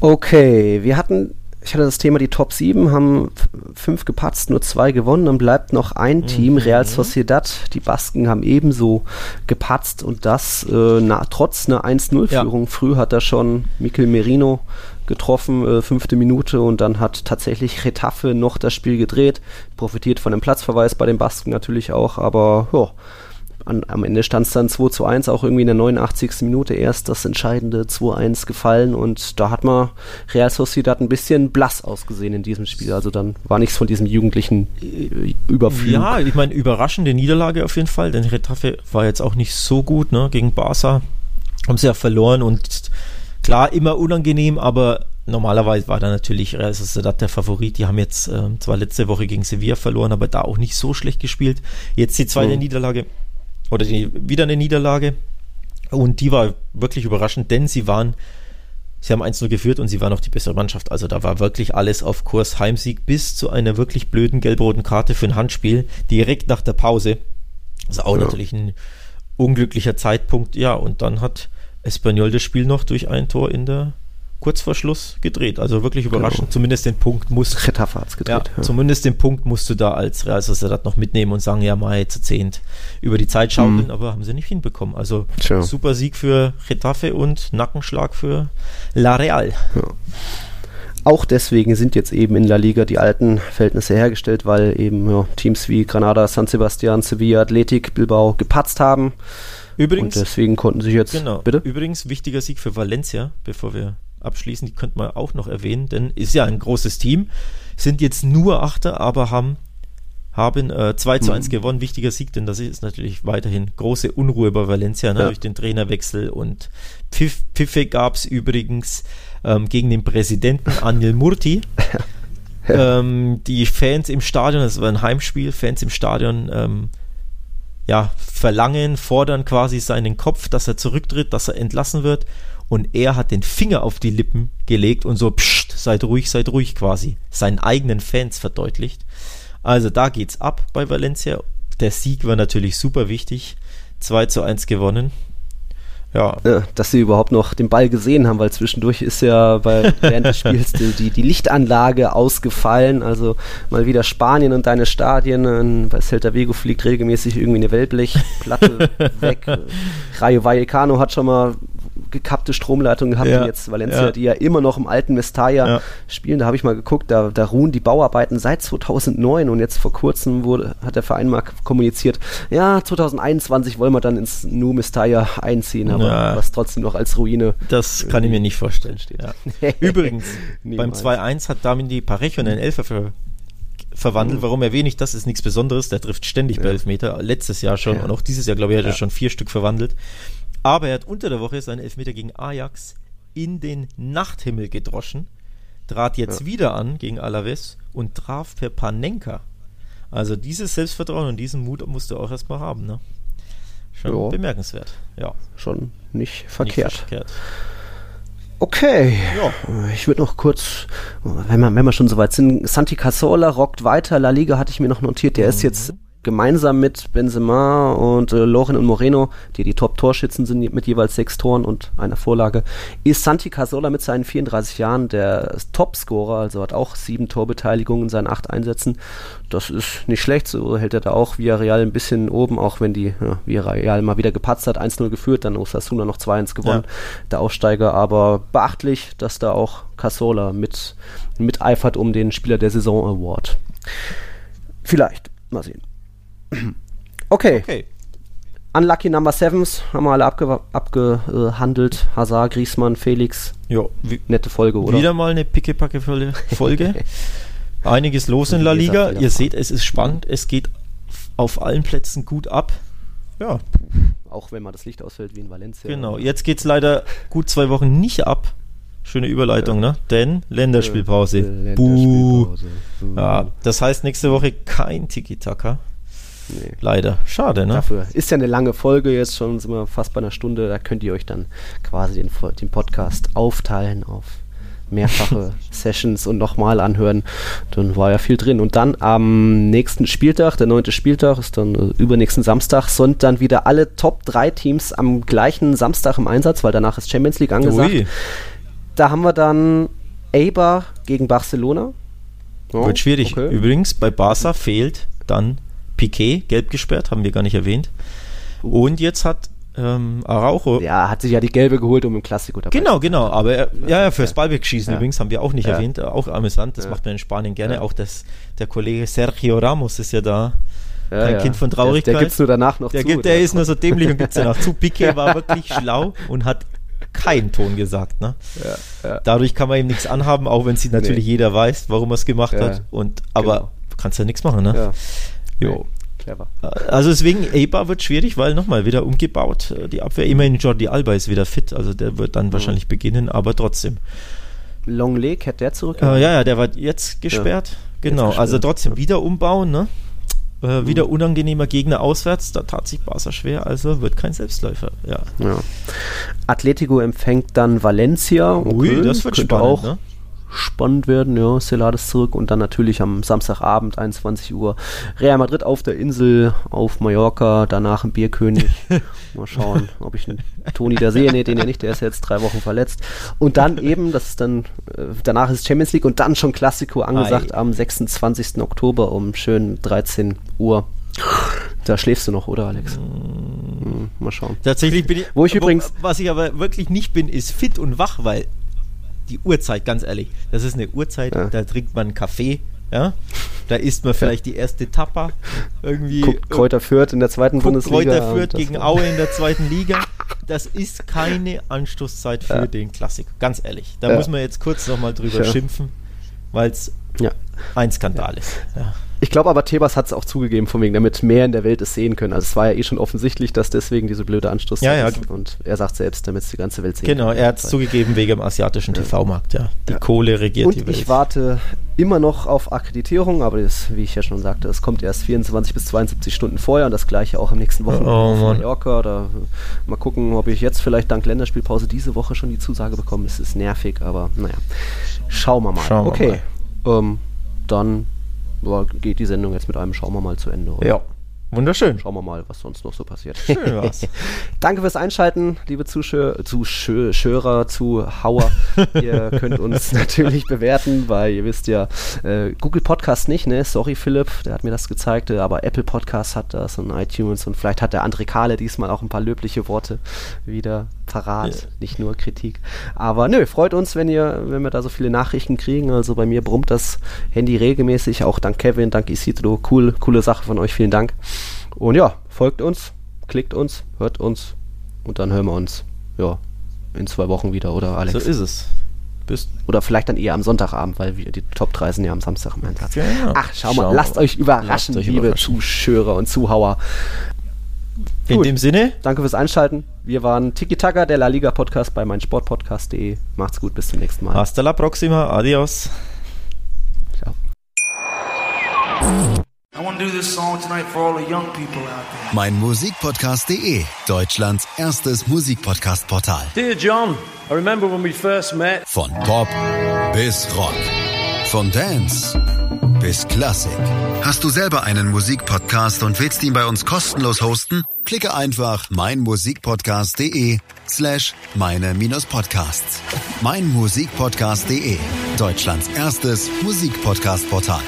Okay, wir hatten ich hatte das Thema, die Top 7 haben fünf gepatzt, nur zwei gewonnen. Dann bleibt noch ein mhm. Team, Real Sociedad. Die Basken haben ebenso gepatzt und das äh, na, trotz einer 1-0-Führung. Ja. Früh hat er schon Mikel Merino getroffen, äh, fünfte Minute und dann hat tatsächlich Retafe noch das Spiel gedreht. Profitiert von dem Platzverweis bei den Basken natürlich auch, aber ja an, am Ende stand es dann 2 zu 1, auch irgendwie in der 89. Minute erst das entscheidende 2-1 gefallen und da hat man Real Sociedad ein bisschen blass ausgesehen in diesem Spiel. Also dann war nichts von diesem jugendlichen äh, Überflug. Ja, ich meine, überraschende Niederlage auf jeden Fall, denn Retafe war jetzt auch nicht so gut ne, gegen Barca. Haben sie ja verloren und klar, immer unangenehm, aber normalerweise war da natürlich Real Sociedad der Favorit. Die haben jetzt äh, zwar letzte Woche gegen Sevilla verloren, aber da auch nicht so schlecht gespielt. Jetzt die zweite mhm. Niederlage oder die, wieder eine Niederlage. Und die war wirklich überraschend, denn sie waren, sie haben 1-0 geführt und sie waren auch die bessere Mannschaft. Also da war wirklich alles auf Kurs Heimsieg bis zu einer wirklich blöden gelb-roten Karte für ein Handspiel direkt nach der Pause. Also auch ja. natürlich ein unglücklicher Zeitpunkt. Ja, und dann hat Espanyol das Spiel noch durch ein Tor in der kurz vor Schluss gedreht. Also wirklich überraschend. Genau. Zumindest den Punkt Getafe hat's gedreht. Ja, ja. Zumindest den Punkt musst du da als Real Sociedad noch mitnehmen und sagen, ja, mal zu zehnt über die Zeit schaukeln, mhm. aber haben sie nicht hinbekommen. Also Tja. super Sieg für Getafe und Nackenschlag für La Real. Ja. Auch deswegen sind jetzt eben in La Liga die alten Verhältnisse hergestellt, weil eben ja, Teams wie Granada, San Sebastian, Sevilla, Athletic, Bilbao gepatzt haben. Übrigens, und deswegen konnten sie jetzt. Genau. Bitte? Übrigens wichtiger Sieg für Valencia, bevor wir abschließen, die könnte man auch noch erwähnen, denn ist ja ein großes Team, sind jetzt nur Achter, aber haben haben äh, 2 zu 1 mhm. gewonnen. Wichtiger Sieg, denn das ist natürlich weiterhin große Unruhe bei Valencia ne, ja. durch den Trainerwechsel und Pfiff, Pfiffe gab es übrigens ähm, gegen den Präsidenten Anil Murti. <laughs> ähm, die Fans im Stadion, das war ein Heimspiel, Fans im Stadion ähm, ja, verlangen, fordern quasi seinen Kopf, dass er zurücktritt, dass er entlassen wird und er hat den Finger auf die Lippen gelegt und so, psst, seid ruhig, seid ruhig quasi, seinen eigenen Fans verdeutlicht. Also da geht's ab bei Valencia. Der Sieg war natürlich super wichtig. 2 zu 1 gewonnen. Ja. ja. Dass sie überhaupt noch den Ball gesehen haben, weil zwischendurch ist ja bei, während des Spiels die, die Lichtanlage ausgefallen. Also mal wieder Spanien und deine Stadien. Bei Celta Vigo fliegt regelmäßig irgendwie eine Wellblechplatte <laughs> weg. Rayo Vallecano hat schon mal gekappte Stromleitung gehabt ja. und jetzt Valencia, ja. die ja immer noch im alten Mestalla ja. spielen. Da habe ich mal geguckt, da, da ruhen die Bauarbeiten seit 2009 und jetzt vor kurzem wurde, hat der Verein mal kommuniziert, ja, 2021 wollen wir dann ins Nu Mestalla einziehen, aber was trotzdem noch als Ruine. Das kann ich mir nicht vorstellen. Steht. <laughs> Übrigens, beim 2-1 hat Damien Parejo einen Elfer für verwandelt. Mhm. Warum erwähne ich das? Ist nichts Besonderes. Der trifft ständig ja. bei Elfmeter. Letztes Jahr schon ja. und auch dieses Jahr, glaube ich, hat er schon vier Stück verwandelt. Aber er hat unter der Woche seinen Elfmeter gegen Ajax in den Nachthimmel gedroschen, trat jetzt ja. wieder an gegen Alaves und traf per Panenka. Also dieses Selbstvertrauen und diesen Mut musst du auch erstmal haben, ne? Schon jo. bemerkenswert, ja. Schon nicht verkehrt. Nicht verkehrt. Okay. Ja. Ich würde noch kurz, wenn wir, wenn wir schon soweit sind, Santi Casola rockt weiter. La Liga hatte ich mir noch notiert. Der mhm. ist jetzt gemeinsam mit Benzema und äh, Loren und Moreno, die die Top-Torschützen sind mit jeweils sechs Toren und einer Vorlage, ist Santi Casola mit seinen 34 Jahren der Topscorer, also hat auch sieben Torbeteiligungen in seinen acht Einsätzen. Das ist nicht schlecht, so hält er da auch Villarreal ein bisschen oben, auch wenn die ja, Villarreal mal wieder gepatzt hat, 1-0 geführt, dann Osasuna noch 2-1 gewonnen, ja. der Aussteiger, aber beachtlich, dass da auch Casola mit, mit eifert um den Spieler der Saison Award. Vielleicht, mal sehen. Okay. okay. Unlucky Number Sevens haben wir alle abge abgehandelt. Hazard, Griesmann, Felix. Jo, nette Folge, oder? Wieder mal eine pickepacke Folge. <laughs> Einiges los in La Liga. Ihr seht, es ist spannend. Es geht auf allen Plätzen gut ab. Ja. Auch wenn mal das Licht ausfällt wie in Valencia. Genau. Jetzt geht es leider gut zwei Wochen nicht ab. Schöne Überleitung, ja. ne? Denn Länderspielpause. Länderspielpause. Buh. Buh. Ja, das heißt nächste Woche kein Tiki-Taka. Nee. Leider. Schade, ne? Dafür ist ja eine lange Folge, jetzt schon sind wir fast bei einer Stunde. Da könnt ihr euch dann quasi den, den Podcast aufteilen auf mehrfache <laughs> Sessions und nochmal anhören. Dann war ja viel drin. Und dann am nächsten Spieltag, der neunte Spieltag, ist dann äh, übernächsten Samstag, sind dann wieder alle Top 3 Teams am gleichen Samstag im Einsatz, weil danach ist Champions League angesagt. Ui. Da haben wir dann Eibar gegen Barcelona. Oh, Wird schwierig. Okay. Übrigens, bei Barca fehlt dann Piquet, gelb gesperrt, haben wir gar nicht erwähnt. Und jetzt hat ähm, Araujo. Ja, hat sich ja die gelbe geholt, um im Klassiko dabei Genau, genau. Aber er, ja, ja, fürs Ballwegschießen ja. übrigens haben wir auch nicht ja. erwähnt. Auch amüsant, das ja. macht man in Spanien gerne. Auch das, der Kollege Sergio Ramos ist ja da. Ja, Kein Kind von Traurigkeit. Der, der gibt's nur danach noch der zu. Gibt, der ist nur so dämlich und gibt's danach zu. Piquet war <laughs> wirklich schlau und hat keinen Ton gesagt. Ne? Dadurch kann man ihm nichts anhaben, auch wenn sie natürlich nee. jeder weiß, warum er es gemacht hat. Und, aber genau. kannst ja nichts machen. Ne? Jo. Clever. Also deswegen, Eibar wird schwierig, weil nochmal wieder umgebaut. Die Abwehr, immerhin Jordi Alba ist wieder fit, also der wird dann mhm. wahrscheinlich beginnen, aber trotzdem. Longley, kehrt der zurück? Äh, ja, ja, der war jetzt gesperrt. Ja, genau, jetzt also trotzdem wieder umbauen, ne? Äh, mhm. wieder unangenehmer Gegner auswärts, da tat sich Barca schwer, also wird kein Selbstläufer. Ja. ja. Atletico empfängt dann Valencia. Ui, das wird spannend, auch. Ne? Spannend werden. Ja, Celades zurück und dann natürlich am Samstagabend 21 Uhr Real Madrid auf der Insel auf Mallorca, danach ein Bierkönig. <laughs> Mal schauen, ob ich einen Toni da sehe. Nee, den ja nicht, der ist jetzt drei Wochen verletzt. Und dann eben, das ist dann, äh, danach ist Champions League und dann schon Klassiko angesagt Ei. am 26. Oktober um schön 13 Uhr. Da schläfst du noch, oder Alex? Hm, mal schauen. Tatsächlich bin ich. Wo ich übrigens. Was ich aber wirklich nicht bin, ist fit und wach, weil die Uhrzeit, ganz ehrlich. Das ist eine Uhrzeit, ja. da trinkt man einen Kaffee, ja. Da isst man vielleicht ja. die erste Tapper. Irgendwie. Guckt Kräuter Fürth in der zweiten Bundesliga. Kräuter Fürth gegen Aue in der <laughs> zweiten Liga. Das ist keine Anstoßzeit für ja. den Klassik. Ganz ehrlich. Da muss man jetzt kurz nochmal drüber schimpfen, weil es ein Skandal ist. Ja. Ich glaube aber, Tebas hat es auch zugegeben, von wegen, damit mehr in der Welt es sehen können. Also es war ja eh schon offensichtlich, dass deswegen diese blöde Anstoß ja, ja. ist. Und er sagt selbst, damit es die ganze Welt sehen genau, kann. Genau, er hat es zugegeben wegen dem asiatischen ja. TV-Markt, ja. Die ja. Kohle regiert und die Welt. ich warte immer noch auf Akkreditierung, aber das, wie ich ja schon sagte, es kommt erst 24 bis 72 Stunden vorher und das gleiche auch am nächsten Wochenende oh, auf Mallorca. Da, mal gucken, ob ich jetzt vielleicht dank Länderspielpause diese Woche schon die Zusage bekomme. Es ist nervig, aber naja. Schauen wir mal. Schauen okay. Wir mal. Ähm, dann ja, geht die Sendung jetzt mit einem Schauen wir mal zu Ende. Oder? Ja. Wunderschön. Schauen wir mal, was sonst noch so passiert. Schön was. <laughs> Danke fürs Einschalten, liebe Zuschauer, Zuschauer, Zuhauer. ihr <laughs> könnt uns natürlich bewerten, weil ihr wisst ja, äh, Google Podcast nicht, ne? Sorry, Philipp, der hat mir das gezeigt, äh, aber Apple Podcast hat das und iTunes und vielleicht hat der André Kahle diesmal auch ein paar löbliche Worte wieder parat, ja. nicht nur Kritik. Aber nö, freut uns, wenn ihr, wenn wir da so viele Nachrichten kriegen. Also bei mir brummt das Handy regelmäßig, auch dank Kevin, dank Isidro. Cool, coole Sache von euch, vielen Dank. Und ja, folgt uns, klickt uns, hört uns und dann hören wir uns, ja, in zwei Wochen wieder, oder Alex? So ist es. Bist oder vielleicht dann eher am Sonntagabend, weil wir die Top 3 sind ja am Samstag im Einsatz. Genau. Ach, schau, schau mal, lasst euch überraschen, lasst euch liebe überraschen. Zuschauer und Zuhauer. In Gut. dem Sinne. Danke fürs Einschalten. Wir waren Tiki Taka, der La Liga Podcast bei meinsportpodcast.de. Macht's gut, bis zum nächsten Mal. Hasta la próxima. Adios. Ciao. Mein Musikpodcast.de, Deutschlands erstes Musikpodcast-Portal. Dear John, I remember when we first met. Von Pop bis Rock. Von Dance bis Klassik. Hast du selber einen Musikpodcast und willst ihn bei uns kostenlos hosten? Klicke einfach meinmusikpodcast.de slash meine-podcasts. Meinmusikpodcast.de, Deutschlands erstes Musikpodcast-Portal.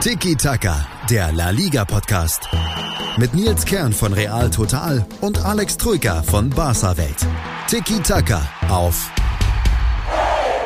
Tiki Taka, der La Liga Podcast. Mit Nils Kern von Real Total und Alex Troika von Barca Welt. Tiki Taka auf